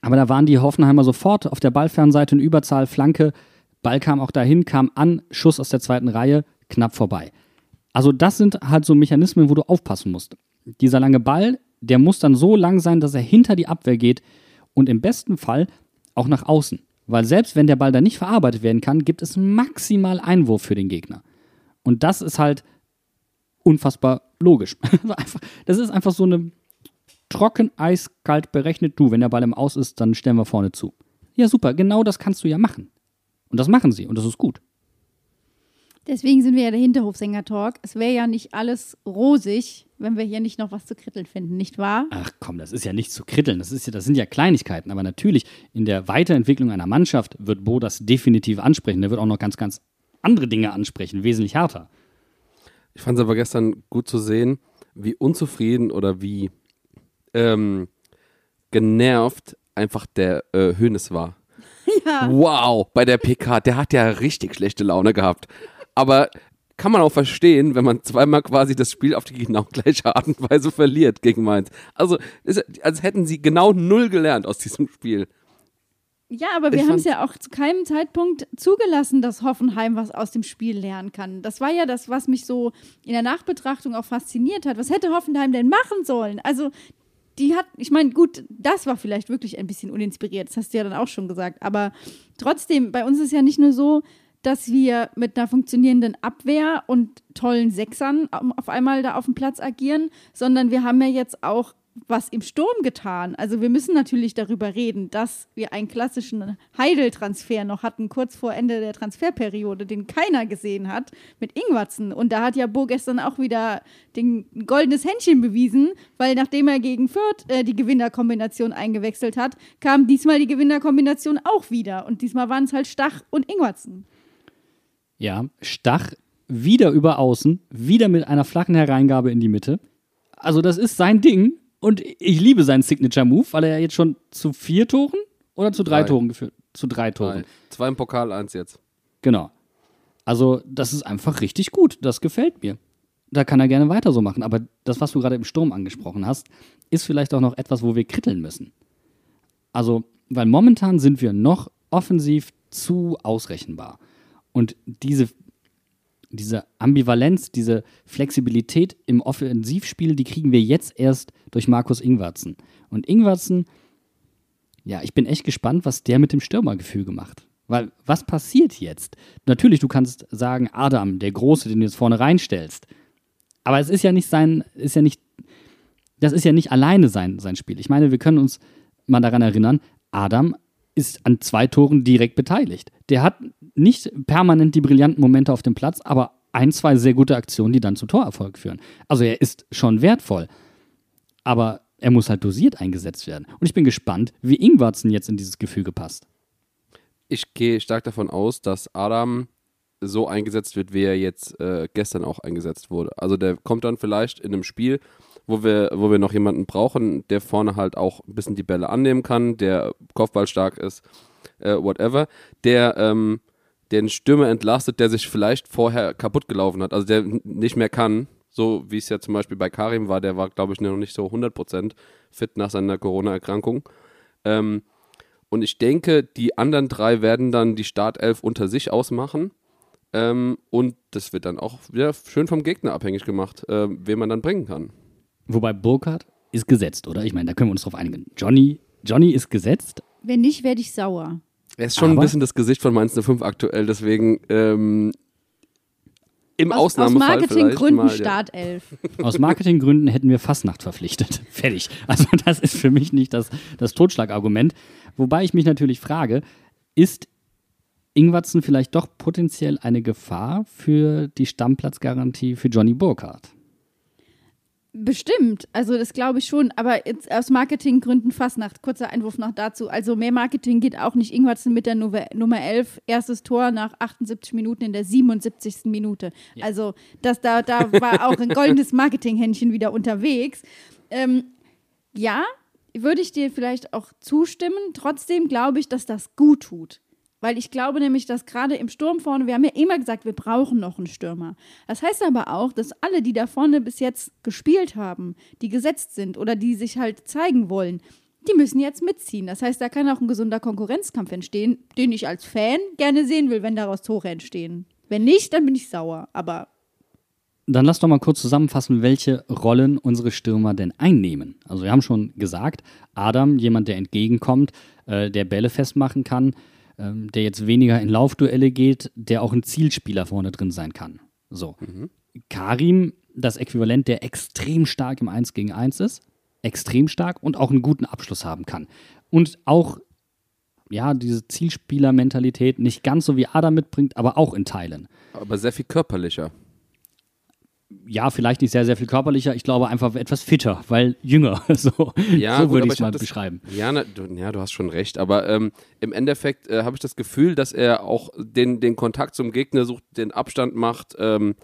Aber da waren die Hoffenheimer sofort auf der Ballfernseite in Überzahl, Flanke. Ball kam auch dahin, kam an, Schuss aus der zweiten Reihe, knapp vorbei. Also das sind halt so Mechanismen, wo du aufpassen musst. Dieser lange Ball, der muss dann so lang sein, dass er hinter die Abwehr geht und im besten Fall auch nach außen. Weil selbst wenn der Ball dann nicht verarbeitet werden kann, gibt es maximal Einwurf für den Gegner. Und das ist halt unfassbar logisch. das ist einfach so eine trocken, eiskalt berechnet. Du, wenn der Ball im Aus ist, dann stellen wir vorne zu. Ja, super, genau das kannst du ja machen. Und das machen sie und das ist gut. Deswegen sind wir ja der Hinterhofsänger-Talk. Es wäre ja nicht alles rosig, wenn wir hier nicht noch was zu kritteln finden, nicht wahr? Ach komm, das ist ja nicht zu kritteln. Das, ist ja, das sind ja Kleinigkeiten. Aber natürlich, in der Weiterentwicklung einer Mannschaft wird Bo das definitiv ansprechen. Der wird auch noch ganz, ganz andere Dinge ansprechen, wesentlich härter. Ich fand es aber gestern gut zu sehen, wie unzufrieden oder wie ähm, genervt einfach der äh, Hönes war. Ja. Wow, bei der PK, der hat ja richtig schlechte Laune gehabt. Aber kann man auch verstehen, wenn man zweimal quasi das Spiel auf die genau gleiche Art und Weise verliert gegen Mainz. Also, ist, als hätten sie genau null gelernt aus diesem Spiel. Ja, aber wir haben es ja auch zu keinem Zeitpunkt zugelassen, dass Hoffenheim was aus dem Spiel lernen kann. Das war ja das, was mich so in der Nachbetrachtung auch fasziniert hat. Was hätte Hoffenheim denn machen sollen? Also, die hat, ich meine, gut, das war vielleicht wirklich ein bisschen uninspiriert, das hast du ja dann auch schon gesagt, aber trotzdem, bei uns ist ja nicht nur so, dass wir mit einer funktionierenden Abwehr und tollen Sechsern auf einmal da auf dem Platz agieren, sondern wir haben ja jetzt auch was im Sturm getan. Also wir müssen natürlich darüber reden, dass wir einen klassischen Heidel-Transfer noch hatten, kurz vor Ende der Transferperiode, den keiner gesehen hat, mit Ingwatzen. Und da hat ja Bo gestern auch wieder den goldenes Händchen bewiesen, weil nachdem er gegen Fürth äh, die Gewinnerkombination eingewechselt hat, kam diesmal die Gewinnerkombination auch wieder. Und diesmal waren es halt Stach und Ingwatzen. Ja, Stach wieder über außen, wieder mit einer flachen Hereingabe in die Mitte. Also das ist sein Ding und ich liebe seinen Signature Move, weil er ja jetzt schon zu vier Toren oder zu drei, Drei. Toren geführt, zu drei Toren. Nein. Zwei im Pokal, eins jetzt. Genau. Also das ist einfach richtig gut. Das gefällt mir. Da kann er gerne weiter so machen. Aber das, was du gerade im Sturm angesprochen hast, ist vielleicht auch noch etwas, wo wir kritteln müssen. Also, weil momentan sind wir noch offensiv zu ausrechenbar. Und diese, diese Ambivalenz, diese Flexibilität im Offensivspiel, die kriegen wir jetzt erst durch Markus Ingwarzen. Und Ingwarzen, ja, ich bin echt gespannt, was der mit dem Stürmergefüge macht. Weil, was passiert jetzt? Natürlich, du kannst sagen, Adam, der Große, den du jetzt vorne reinstellst. Aber es ist ja nicht sein, ist ja nicht, das ist ja nicht alleine sein, sein Spiel. Ich meine, wir können uns mal daran erinnern, Adam ist an zwei Toren direkt beteiligt. Der hat nicht permanent die brillanten Momente auf dem Platz, aber ein, zwei sehr gute Aktionen, die dann zu Torerfolg führen. Also er ist schon wertvoll. Aber er muss halt dosiert eingesetzt werden. Und ich bin gespannt, wie Ingwarzen jetzt in dieses Gefüge passt. Ich gehe stark davon aus, dass Adam so eingesetzt wird, wie er jetzt äh, gestern auch eingesetzt wurde. Also der kommt dann vielleicht in einem Spiel, wo wir, wo wir noch jemanden brauchen, der vorne halt auch ein bisschen die Bälle annehmen kann, der Kopfballstark ist, äh, whatever, der ähm, den Stürmer entlastet, der sich vielleicht vorher kaputt gelaufen hat, also der nicht mehr kann, so wie es ja zum Beispiel bei Karim war, der war, glaube ich, noch nicht so 100% fit nach seiner Corona-Erkrankung. Ähm, und ich denke, die anderen drei werden dann die Startelf unter sich ausmachen. Ähm, und das wird dann auch wieder schön vom Gegner abhängig gemacht, äh, wen man dann bringen kann. Wobei Burkhardt ist gesetzt, oder? Ich meine, da können wir uns drauf einigen. Johnny, Johnny ist gesetzt. Wenn nicht, werde ich sauer. Er ist schon ein Aber- bisschen das Gesicht von Mainz 05 aktuell, deswegen ähm, im Aus, aus Ausnahmefall Marketinggründen vielleicht mal, ja. Startelf. Aus Marketinggründen hätten wir Fastnacht verpflichtet. Fertig. Also das ist für mich nicht das, das Totschlagargument. Wobei ich mich natürlich frage, ist Ingwatzen vielleicht doch potenziell eine Gefahr für die Stammplatzgarantie für Johnny Burkhardt? Bestimmt, also das glaube ich schon, aber jetzt aus Marketinggründen Fastnacht. Kurzer Einwurf noch dazu. Also mehr Marketing geht auch nicht. Ingwertsen mit der Nummer Nummer 11, erstes Tor nach 78 Minuten in der 77. Minute. Also das, da, da war auch ein goldenes Marketinghändchen wieder unterwegs. Ähm, ja, würde ich dir vielleicht auch zustimmen. Trotzdem glaube ich, dass das gut tut. Weil ich glaube nämlich, dass gerade im Sturm vorne, wir haben ja immer gesagt, wir brauchen noch einen Stürmer. Das heißt aber auch, dass alle, die da vorne bis jetzt gespielt haben, die gesetzt sind oder die sich halt zeigen wollen, die müssen jetzt mitziehen. Das heißt, da kann auch ein gesunder Konkurrenzkampf entstehen, den ich als Fan gerne sehen will, wenn daraus Tore entstehen. Wenn nicht, dann bin ich sauer. Aber Dann lass doch mal kurz zusammenfassen, welche Rollen unsere Stürmer denn einnehmen. Also wir haben schon gesagt, Adam, jemand, der entgegenkommt, äh, der Bälle festmachen kann, ähm, der jetzt weniger in Laufduelle geht, der auch ein Zielspieler vorne drin sein kann. So. Karim, das Äquivalent, der extrem stark im 1 gegen 1 ist, extrem stark und auch einen guten Abschluss haben kann. Und auch ja, diese Zielspieler-Mentalität nicht ganz so wie Adam mitbringt, aber auch in Teilen. Aber sehr viel körperlicher. Ja, vielleicht nicht sehr, sehr viel körperlicher, ich glaube einfach etwas fitter, weil jünger. So, Ja, so gut, würde ich es mal das- beschreiben. Ja, na, du, ja, du hast schon recht. Aber ähm, im Endeffekt äh, habe ich das Gefühl, dass er auch den, den Kontakt zum Gegner sucht, den Abstand macht. Ähm,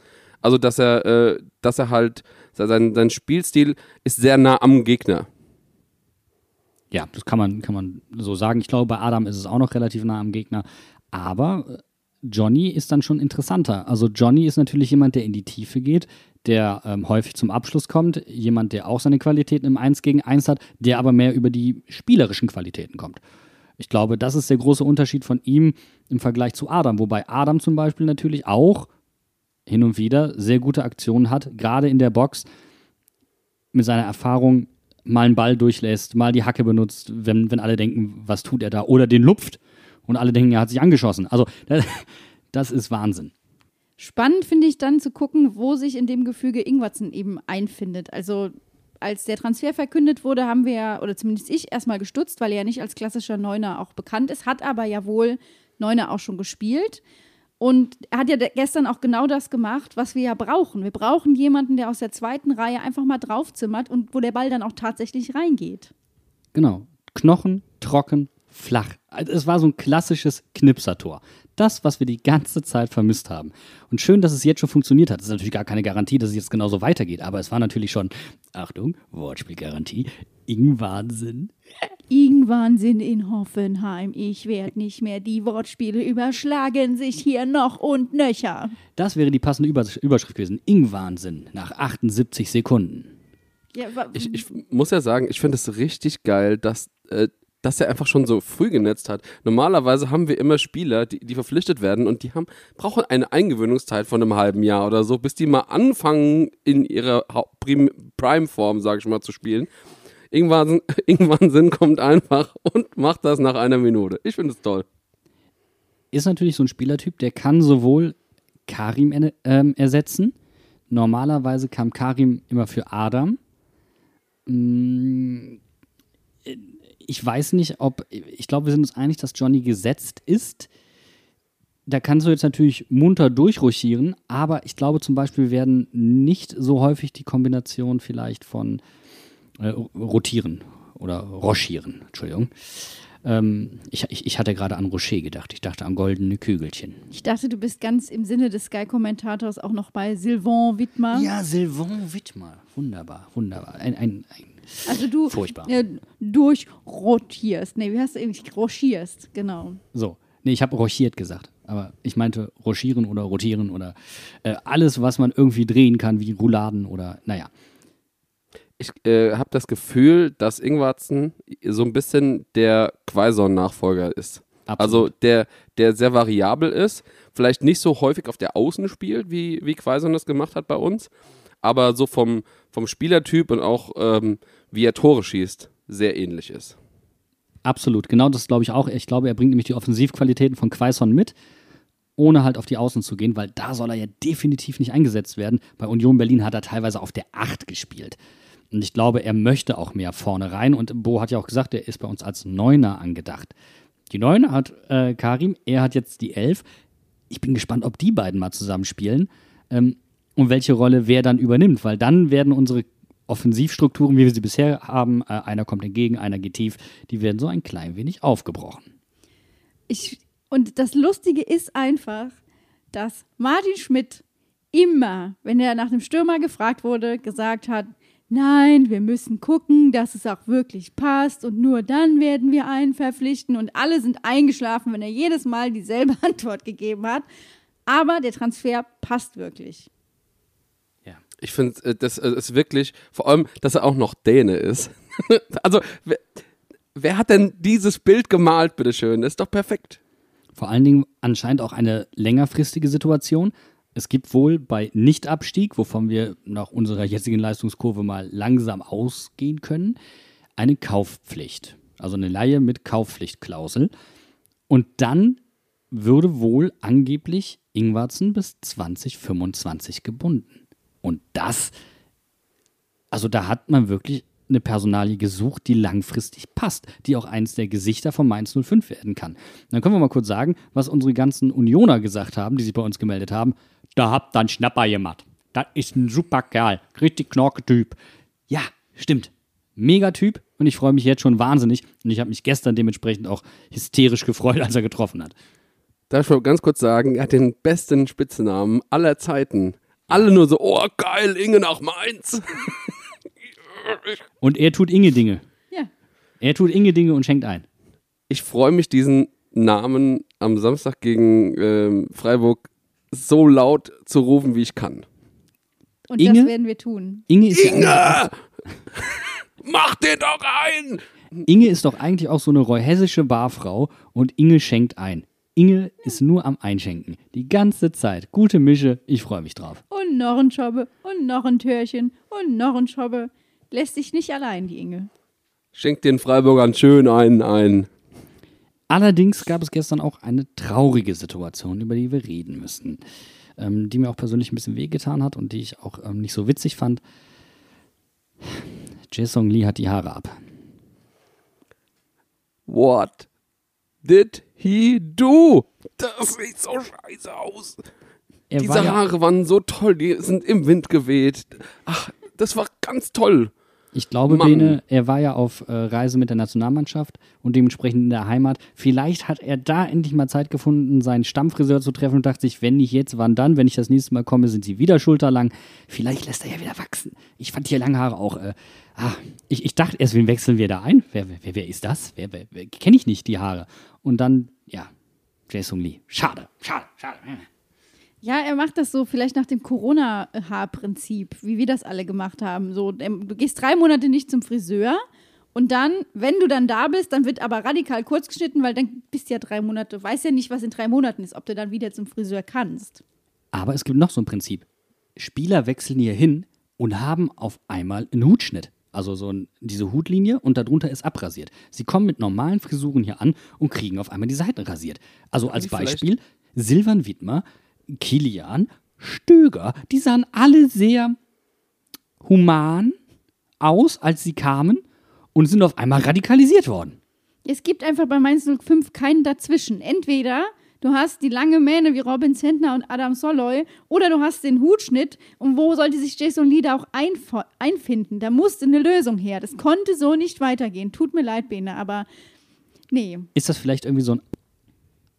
also, dass er, äh, dass er halt, sein, sein Spielstil ist sehr nah am Gegner. Ja, das kann man, kann man so sagen. Ich glaube, bei Adam ist es auch noch relativ nah am Gegner. Aber äh, Johnny ist dann schon interessanter. Also Johnny ist natürlich jemand, der in die Tiefe geht, der ähm, häufig zum Abschluss kommt, jemand, der auch seine Qualitäten im 1 gegen 1 hat, der aber mehr über die spielerischen Qualitäten kommt. Ich glaube, das ist der große Unterschied von ihm im Vergleich zu Adam. Wobei Adam zum Beispiel natürlich auch hin und wieder sehr gute Aktionen hat, gerade in der Box mit seiner Erfahrung mal einen Ball durchlässt, mal die Hacke benutzt, wenn, wenn alle denken, was tut er da, oder den lupft und alle denken, er hat sich angeschossen. Also das, das ist Wahnsinn. Spannend finde ich dann zu gucken, wo sich in dem Gefüge Ingwertsen eben einfindet. Also als der Transfer verkündet wurde, haben wir ja, oder zumindest ich, erstmal gestutzt, weil er ja nicht als klassischer Neuner auch bekannt ist, hat aber ja wohl Neuner auch schon gespielt. Und er hat ja gestern auch genau das gemacht, was wir ja brauchen. Wir brauchen jemanden, der aus der zweiten Reihe einfach mal draufzimmert und wo der Ball dann auch tatsächlich reingeht. Genau. Knochen, trocken, flach. Es war so ein klassisches Knipsertor. Das, was wir die ganze Zeit vermisst haben. Und schön, dass es jetzt schon funktioniert hat. Das ist natürlich gar keine Garantie, dass es jetzt genauso weitergeht. Aber es war natürlich schon, Achtung, Wortspielgarantie, Ingwahnsinn. Ingwahnsinn in Hoffenheim. Ich werde nicht mehr. Die Wortspiele überschlagen sich hier noch und nöcher. Das wäre die passende Übers Überschrift gewesen. Ingwahnsinn nach 78 Sekunden. Ja, Ich, ich muss ja sagen, ich finde es richtig geil, dass, äh, dass er einfach schon so früh genetzt hat. Normalerweise haben wir immer Spieler, die, die verpflichtet werden und die haben, brauchen eine Eingewöhnungszeit von einem halben Jahr oder so, bis die mal anfangen, in ihrer Prime-Form, sag ich mal, zu spielen. Irgendwann, irgendwann Sinn kommt einfach und macht das nach einer Minute. Ich finde es toll. Ist natürlich so ein Spielertyp, der kann sowohl Karim ähm, ersetzen. Normalerweise kam Karim immer für Adam. Äh, Ich weiß nicht, ob, ich glaube, wir sind uns einig, dass Johnny gesetzt ist. Da kannst du jetzt natürlich munter durchrochieren, aber ich glaube zum Beispiel werden nicht so häufig die Kombination vielleicht von äh, rotieren oder rochieren, Entschuldigung. Ähm, ich, ich, ich hatte gerade an Rocher gedacht. Ich dachte an goldene Kügelchen. ich dachte, du bist ganz im Sinne des Sky-Kommentators auch noch bei Sylvain Wittmer. Ja, Sylvain Wittmer. Wunderbar, wunderbar. Ein, ein, ein Also du Furchtbar. äh, durchrotierst. Nee, wie heißt du eigentlich? Rochierst, genau. So. Nee, ich habe rochiert gesagt. Aber ich meinte rochieren oder rotieren oder äh, alles, was man irgendwie drehen kann, wie Rouladen oder, naja. Ich äh, habe das Gefühl, dass Ingwarzen so ein bisschen der Quaison-Nachfolger ist. Absolut. Also der, der sehr variabel ist, vielleicht nicht so häufig auf der Außen spielt, wie, wie Quaison das gemacht hat bei uns, aber so vom, vom Spielertyp und auch ähm, wie er Tore schießt, sehr ähnlich ist. Absolut, genau das glaube ich auch. Ich glaube, er bringt nämlich die Offensivqualitäten von Quaison mit, ohne halt auf die Außen zu gehen, weil da soll er ja definitiv nicht eingesetzt werden. Bei Union Berlin hat er teilweise auf der 8 gespielt. Und ich glaube, er möchte auch mehr vorne rein. Und Bo hat ja auch gesagt, er ist bei uns als Neuner angedacht. Die Neuner hat äh, Karim, er hat jetzt die 11. Ich bin gespannt, ob die beiden mal zusammen spielen ähm, und welche Rolle wer dann übernimmt, weil dann werden unsere Offensivstrukturen, wie wir sie bisher haben, äh, einer kommt entgegen, einer geht tief, die werden so ein klein wenig aufgebrochen. Ich, und das Lustige ist einfach, dass Martin Schmidt immer, wenn er nach dem Stürmer gefragt wurde, gesagt hat, nein, wir müssen gucken, dass es auch wirklich passt und nur dann werden wir einen verpflichten und alle sind eingeschlafen, wenn er jedes Mal dieselbe Antwort gegeben hat. Aber der Transfer passt wirklich. Ich finde, äh, das äh, ist wirklich, vor allem, dass er auch noch Däne ist. also, we- wer hat denn dieses Bild gemalt, bitteschön? Das ist doch perfekt. Vor allen Dingen anscheinend auch eine längerfristige Situation. Es gibt wohl bei Nichtabstieg, wovon wir nach unserer jetzigen Leistungskurve mal langsam ausgehen können, eine Kaufpflicht. Also eine Laie mit Kaufpflichtklausel. Und dann würde wohl angeblich Ingwarzen bis 2025 gebunden. Und das, also da hat man wirklich eine Personalie gesucht, die langfristig passt, die auch eins der Gesichter von Mainz 05 werden kann. Dann können wir mal kurz sagen, was unsere ganzen Unioner gesagt haben, die sich bei uns gemeldet haben. Da habt einen Schnapper gemacht. Das ist ein super Kerl. Richtig Knorke-Typ. Ja, stimmt. Megatyp und ich freue mich jetzt schon wahnsinnig. Und ich habe mich gestern dementsprechend auch hysterisch gefreut, als er getroffen hat. Darf ich mal ganz kurz sagen, er hat den besten Spitznamen aller Zeiten. Alle nur so, oh geil, Inge nach Mainz. Und er tut Inge Dinge. Ja. Er tut Inge Dinge und schenkt ein. Ich freue mich, diesen Namen am Samstag gegen ähm, Freiburg so laut zu rufen, wie ich kann. Und Inge? das werden wir tun. Inge ist, Inge! Mach den doch ein! Inge ist doch eigentlich auch so eine reuhessische Barfrau und Inge schenkt ein. Inge ist nur am Einschenken. Die ganze Zeit. Gute Mische. Ich freue mich drauf. Und noch ein Schobbe und noch ein Türchen und noch ein Schobbe. Lässt sich nicht allein, die Inge. Schenkt den Freiburgern schön einen ein. Allerdings gab es gestern auch eine traurige Situation, über die wir reden müssen, ähm, die mir auch persönlich ein bisschen wehgetan hat und die ich auch ähm, nicht so witzig fand. Jason Lee hat die Haare ab. What did he do? Das sieht so scheiße aus. Er war Diese ja, Haare waren so toll, die sind im Wind geweht. Ach, das war ganz toll. ich glaube, Mann. Bene, er war ja auf äh, Reise mit der Nationalmannschaft und dementsprechend in der Heimat. Vielleicht hat er da endlich mal Zeit gefunden, seinen Stammfriseur zu treffen und dachte sich, wenn nicht jetzt, wann dann? Wenn ich das nächste Mal komme, sind sie wieder schulterlang. Vielleicht lässt er ja wieder wachsen. Ich fand hier lange Haare auch. Äh, ah, ich, ich dachte erst, wen wechseln wir da ein? Wer, wer, wer ist das? Wer, wer, wer kenne ich nicht, die Haare? Und dann, ja, Jason Lee. Schade, schade, schade. Ja, er macht das so vielleicht nach dem Corona-Haarprinzip, wie wir das alle gemacht haben. So, ähm, du gehst drei Monate nicht zum Friseur und dann, wenn du dann da bist, dann wird aber radikal kurz geschnitten, weil dann bist du ja drei Monate, weiß ja nicht, was in drei Monaten ist, ob du dann wieder zum Friseur kannst. Aber es gibt noch so ein Prinzip. Spieler wechseln hier hin und haben auf einmal einen Hutschnitt. Also so ein, diese Hutlinie und darunter ist abrasiert. Sie kommen mit normalen Frisuren hier an und kriegen auf einmal die Seiten rasiert. Also als Beispiel Silvan Widmer, Kilian, Stöger, die sahen alle sehr human aus, als sie kamen und sind auf einmal radikalisiert worden. Es gibt einfach bei Mainz 05 keinen dazwischen. Entweder du hast die lange Mähne wie Robin Zentner und Adam Soloy oder du hast den Hutschnitt. Und wo sollte sich Jason Lee da auch einf- einfinden? Da musste eine Lösung her. Das konnte so nicht weitergehen. Tut mir leid, Bene, aber nee. Ist das vielleicht irgendwie so ein,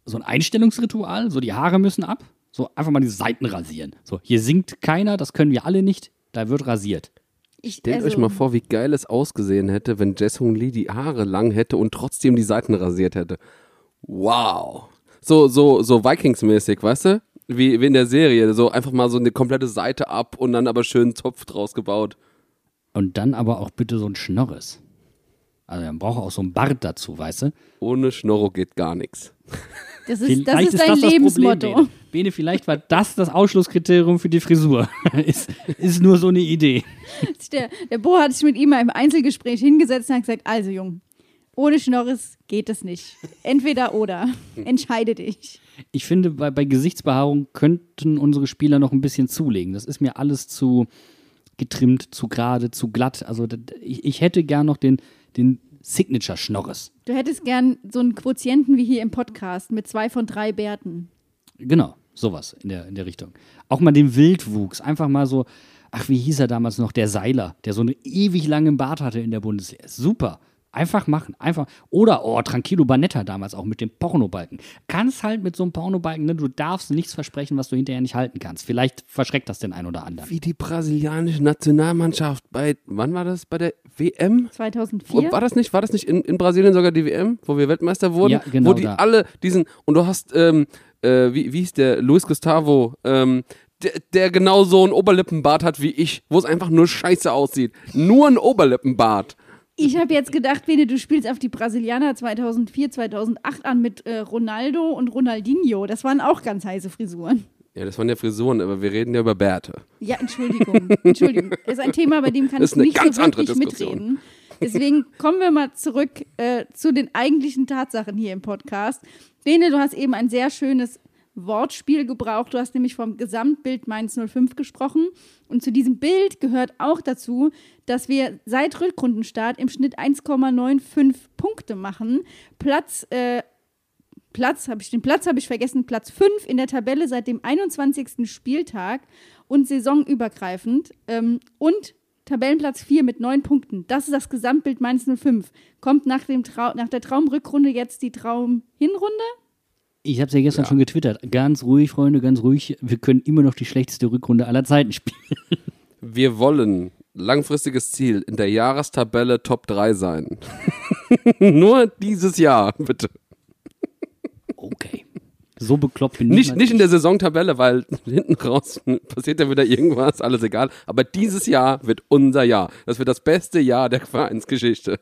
so ein Einstellungsritual? So die Haare müssen ab? So einfach mal die Seiten rasieren. So, hier singt keiner, das können wir alle nicht, da wird rasiert. Ich, Stellt also, euch mal vor, wie geil es ausgesehen hätte, wenn Jason Lee die Haare lang hätte und trotzdem die Seiten rasiert hätte. Wow. So, so, so Vikings-mäßig, weißt du? Wie, wie in der Serie. So einfach mal so eine komplette Seite ab und dann aber schön einen Zopf draus gebaut. Und dann aber auch bitte so ein Schnorres. Also man braucht auch so ein Bart dazu, weißt du? Ohne Schnorro geht gar nichts. Das ist, das ist dein das das Lebensmotto. Problem, Bene. Bene, vielleicht war das das Ausschlusskriterium für die Frisur. ist, ist nur so eine Idee. Der, der Bo hat sich mit ihm mal im Einzelgespräch hingesetzt und hat gesagt: Also, Jung, ohne Schnorris geht es nicht. Entweder oder. Entscheide dich. Ich finde, bei, bei Gesichtsbehaarung könnten unsere Spieler noch ein bisschen zulegen. Das ist mir alles zu getrimmt, zu gerade, zu glatt. Also ich, ich hätte gern noch den, den Signature-Schnorres. Du hättest gern so einen Quotienten wie hier im Podcast mit zwei von drei Bärten. Genau, sowas in der, in der Richtung. Auch mal den Wildwuchs. Einfach mal so, ach, wie hieß er damals noch? Der Seiler, der so einen ewig langen Bart hatte in der Bundesliga. Super. Einfach machen, einfach. Oder, oh, Tranquilo Banetta damals auch mit dem Pornobalken. Kannst halt mit so einem Pornobalken, ne, du darfst nichts versprechen, was du hinterher nicht halten kannst. Vielleicht verschreckt das den einen oder anderen. Wie die brasilianische Nationalmannschaft bei, wann war das? Bei der WM? 2004. Oh, war das nicht, war das nicht in, in Brasilien sogar die WM, wo wir Weltmeister wurden? Ja, genau Wo die da. alle diesen, und du hast, ähm, äh, wie, wie hieß der, Luis Gustavo, ähm, der, der genau so einen Oberlippenbart hat wie ich, wo es einfach nur scheiße aussieht. Nur ein Oberlippenbart. Ich habe jetzt gedacht, Bene, du spielst auf die Brasilianer 2004, 2008 an mit äh, Ronaldo und Ronaldinho. Das waren auch ganz heiße Frisuren. Ja, das waren ja Frisuren, aber wir reden ja über Bärte. Ja, Entschuldigung. Entschuldigung. Das ist ein Thema, bei dem kann ich nicht ganz so wirklich mitreden. Deswegen kommen wir mal zurück äh, zu den eigentlichen Tatsachen hier im Podcast. Bene, du hast eben ein sehr schönes Wortspiel gebraucht. Du hast nämlich vom Gesamtbild Mainz 05 gesprochen. Und zu diesem Bild gehört auch dazu, dass wir seit Rückrundenstart im Schnitt 1,95 Punkte machen. Platz äh, Platz, habe ich den Platz habe ich vergessen, Platz 5 in der Tabelle seit dem 21. Spieltag und saisonübergreifend ähm, und Tabellenplatz 4 mit 9 Punkten. Das ist das Gesamtbild Mainz 05. Kommt nach, dem Trau nach der Traumrückrunde jetzt die Traumhinrunde? Ich habe es ja gestern schon getwittert. Ganz ruhig, Freunde, ganz ruhig. Wir können immer noch die schlechteste Rückrunde aller Zeiten spielen. Wir wollen langfristiges Ziel in der Jahrestabelle Top 3 sein. Nur dieses Jahr, bitte. Okay. So bekloppt bin Nicht, niemand nicht in ich. der Saisontabelle, weil hinten raus passiert ja wieder irgendwas, alles egal. Aber dieses Jahr wird unser Jahr. Das wird das beste Jahr der Vereinsgeschichte.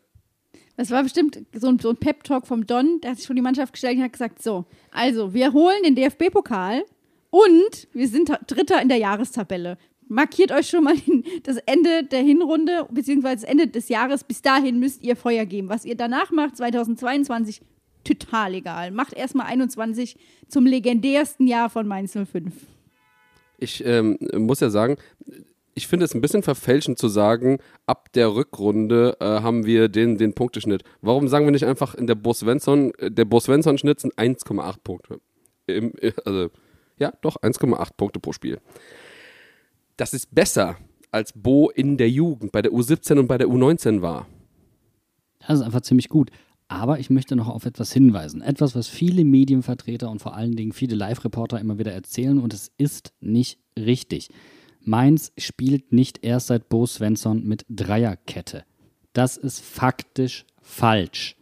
Das war bestimmt so ein, so ein Pep-Talk vom Don, der hat sich vor die Mannschaft gestellt und hat gesagt, so, also wir holen den DFB-Pokal und wir sind Dritter in der Jahrestabelle. Markiert euch schon mal das Ende der Hinrunde, beziehungsweise das Ende des Jahres. Bis dahin müsst ihr Feuer geben. Was ihr danach macht, 2022, total egal. Macht erstmal 21 zum legendärsten Jahr von Mainz 05. Ich ähm, muss ja sagen, ich finde es ein bisschen verfälschend zu sagen, ab der Rückrunde äh, haben wir den, den Punkteschnitt. Warum sagen wir nicht einfach in der Bo Svensson, äh, der Bo Svensson-Schnitt sind 1,8 Punkte. Im, äh, also, ja, doch, 1,8 Punkte pro Spiel. Das ist besser, als Bo in der Jugend bei der U17 und bei der U19 war. Das ist einfach ziemlich gut. Aber ich möchte noch auf etwas hinweisen. Etwas, was viele Medienvertreter und vor allen Dingen viele Live-Reporter immer wieder erzählen und es ist nicht richtig. Mainz spielt nicht erst seit Bo Svensson mit Dreierkette. Das ist faktisch falsch.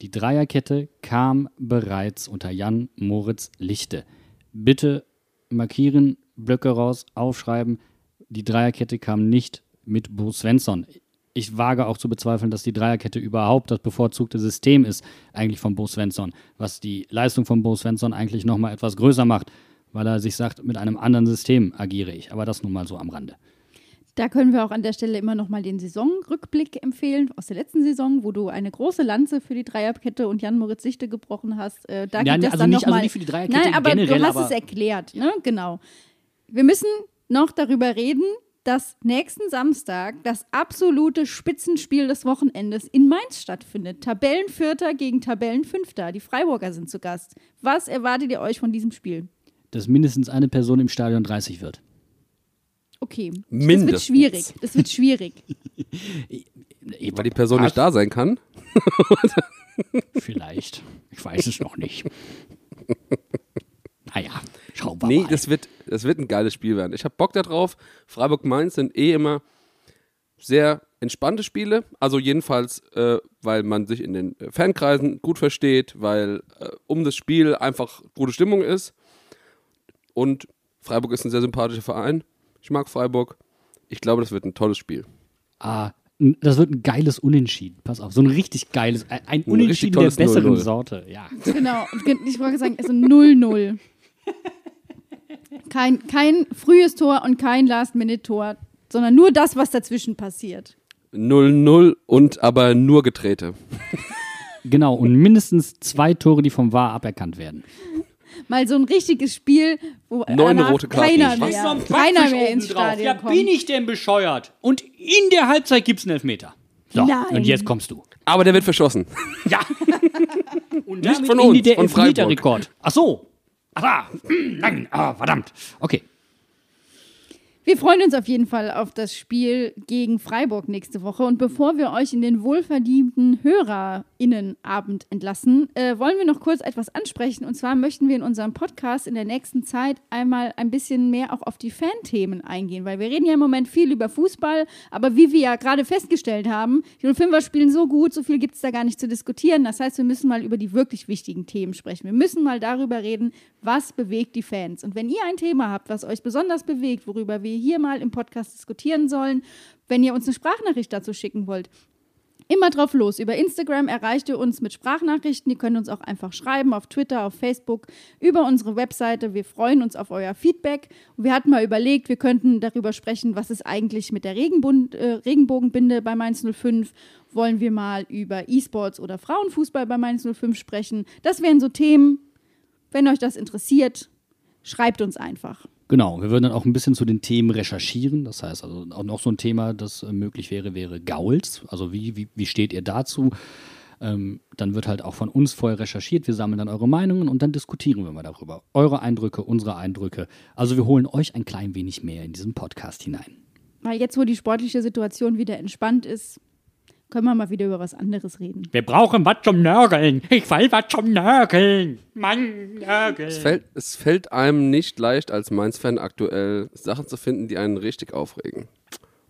Die Dreierkette kam bereits unter Jan Moritz Lichte. Bitte markieren, Blöcke raus, aufschreiben. Die Dreierkette kam nicht mit Bo Svensson. Ich wage auch zu bezweifeln, dass die Dreierkette überhaupt das bevorzugte System ist, eigentlich von Bo Svensson, was die Leistung von Bo Svensson eigentlich nochmal etwas größer macht, weil er sich sagt, mit einem anderen System agiere ich. Aber das nun mal so am Rande. Da können wir auch an der Stelle immer noch mal den Saisonrückblick empfehlen aus der letzten Saison, wo du eine große Lanze für die Dreierkette und Jan Moritz Sichte gebrochen hast. Äh, da Ja, gibt es also dann nicht- noch also mal, nicht für die Dreierkette Nein, aber generell, du hast aber- es erklärt, ne? Genau. Wir müssen noch darüber reden, dass nächsten Samstag das absolute Spitzenspiel des Wochenendes in Mainz stattfindet. Tabellenvierter gegen Tabellenfünfter. Die Freiburger sind zu Gast. Was erwartet ihr euch von diesem Spiel? Dass mindestens eine Person im Stadion 30 wird. Okay. Das wird Mindestens. schwierig. Das wird schwierig. Weil die Person nicht da sein kann. Vielleicht. Ich weiß es noch nicht. Naja, schauen wir Nee, mal. das wird, das wird ein geiles Spiel werden. Ich habe Bock darauf. Freiburg-Mainz sind eh immer sehr entspannte Spiele. Also jedenfalls, äh, weil man sich in den äh, Fankreisen gut versteht, weil äh, um das Spiel einfach gute Stimmung ist. Und Freiburg ist ein sehr sympathischer Verein. Ich mag Freiburg. Ich glaube, das wird ein tolles Spiel. Ah, das wird ein geiles Unentschieden. Pass auf, so ein richtig geiles, ein, ein Unentschieden der besseren 0-0. Sorte. Ja. Genau. Ich wollte sagen, also 0-0. Kein, kein frühes Tor und kein Last-Minute-Tor, sondern nur das, was dazwischen passiert. 0-0 und aber nur Getrete. Genau, und mindestens zwei Tore, die vom VAR aberkannt werden. Mal so ein richtiges Spiel, wo Neun rote Karten. keiner Was mehr, keiner mehr ins Stadion Ja, kommt. bin ich denn bescheuert? Und in der Halbzeit gibt's einen Elfmeter. So, Nein. und jetzt kommst du. Aber der wird verschossen. Ja. und Nicht damit von endet uns, der von Freiburg. Elfmeter-Rekord. Ach so. Ach, ah. nein, ah, verdammt. Okay. Wir freuen uns auf jeden Fall auf das Spiel gegen Freiburg nächste Woche. Und bevor wir euch in den wohlverdienten HörerInnenabend entlassen, äh, wollen wir noch kurz etwas ansprechen. Und zwar möchten wir in unserem Podcast in der nächsten Zeit einmal ein bisschen mehr auch auf die Fanthemen eingehen. Weil wir reden ja im Moment viel über Fußball, aber wie wir ja gerade festgestellt haben, die 05er spielen so gut, so viel gibt es da gar nicht zu diskutieren. Das heißt, wir müssen mal über die wirklich wichtigen Themen sprechen. Wir müssen mal darüber reden, was bewegt die Fans. Und wenn ihr ein Thema habt, was euch besonders bewegt, worüber wir hier mal im Podcast diskutieren sollen, wenn ihr uns eine Sprachnachricht dazu schicken wollt, Immer drauf los. Über Instagram erreicht ihr uns mit Sprachnachrichten. Ihr könnt uns auch einfach schreiben auf Twitter, auf Facebook, über unsere Webseite. Wir freuen uns auf euer Feedback. Wir hatten mal überlegt, wir könnten darüber sprechen, was ist eigentlich mit der Regenbund, äh, Regenbogenbinde bei Mainz 05. Wollen wir mal über E-Sports oder Frauenfußball bei Mainz 05 sprechen? Das wären so Themen. Wenn euch das interessiert, schreibt uns einfach. Genau, wir würden dann auch ein bisschen zu den Themen recherchieren. Das heißt also auch noch so ein Thema, das äh, möglich wäre, wäre Gauls. Also wie, wie, wie steht ihr dazu? Ähm, dann wird halt auch von uns vorher recherchiert. Wir sammeln dann eure Meinungen und dann diskutieren wir mal darüber. Eure Eindrücke, unsere Eindrücke. Also wir holen euch ein klein wenig mehr in diesen Podcast hinein. Weil jetzt, wo die sportliche Situation wieder entspannt ist, können wir mal wieder über was anderes reden. Wir brauchen was zum Nörgeln. Ich will was zum Nörgeln. Mann, Nörgeln. Es fällt, es fällt einem nicht leicht, als Mainz-Fan aktuell Sachen zu finden, die einen richtig aufregen.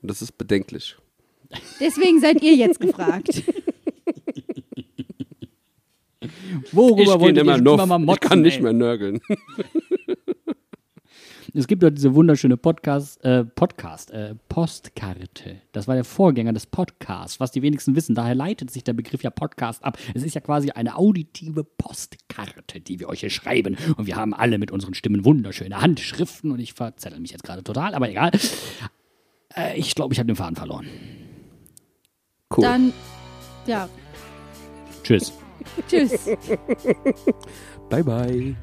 Und das ist bedenklich. Deswegen seid ihr jetzt gefragt. Worüber Ich, wollt immer immer mal ich motzen, kann nicht ey? mehr nörgeln. Es gibt dort diese wunderschöne Podcast, äh, Podcast, äh, Postkarte. Das war der Vorgänger des Podcasts, was die wenigsten wissen. Daher leitet sich der Begriff ja Podcast ab. Es ist ja quasi eine auditive Postkarte, die wir euch hier schreiben. Und wir haben alle mit unseren Stimmen wunderschöne Handschriften. Und ich verzettel mich jetzt gerade total, aber egal. Äh, ich glaube, ich habe den Faden verloren. Cool. Dann, ja, Tschüss. tschüss. bye, bye.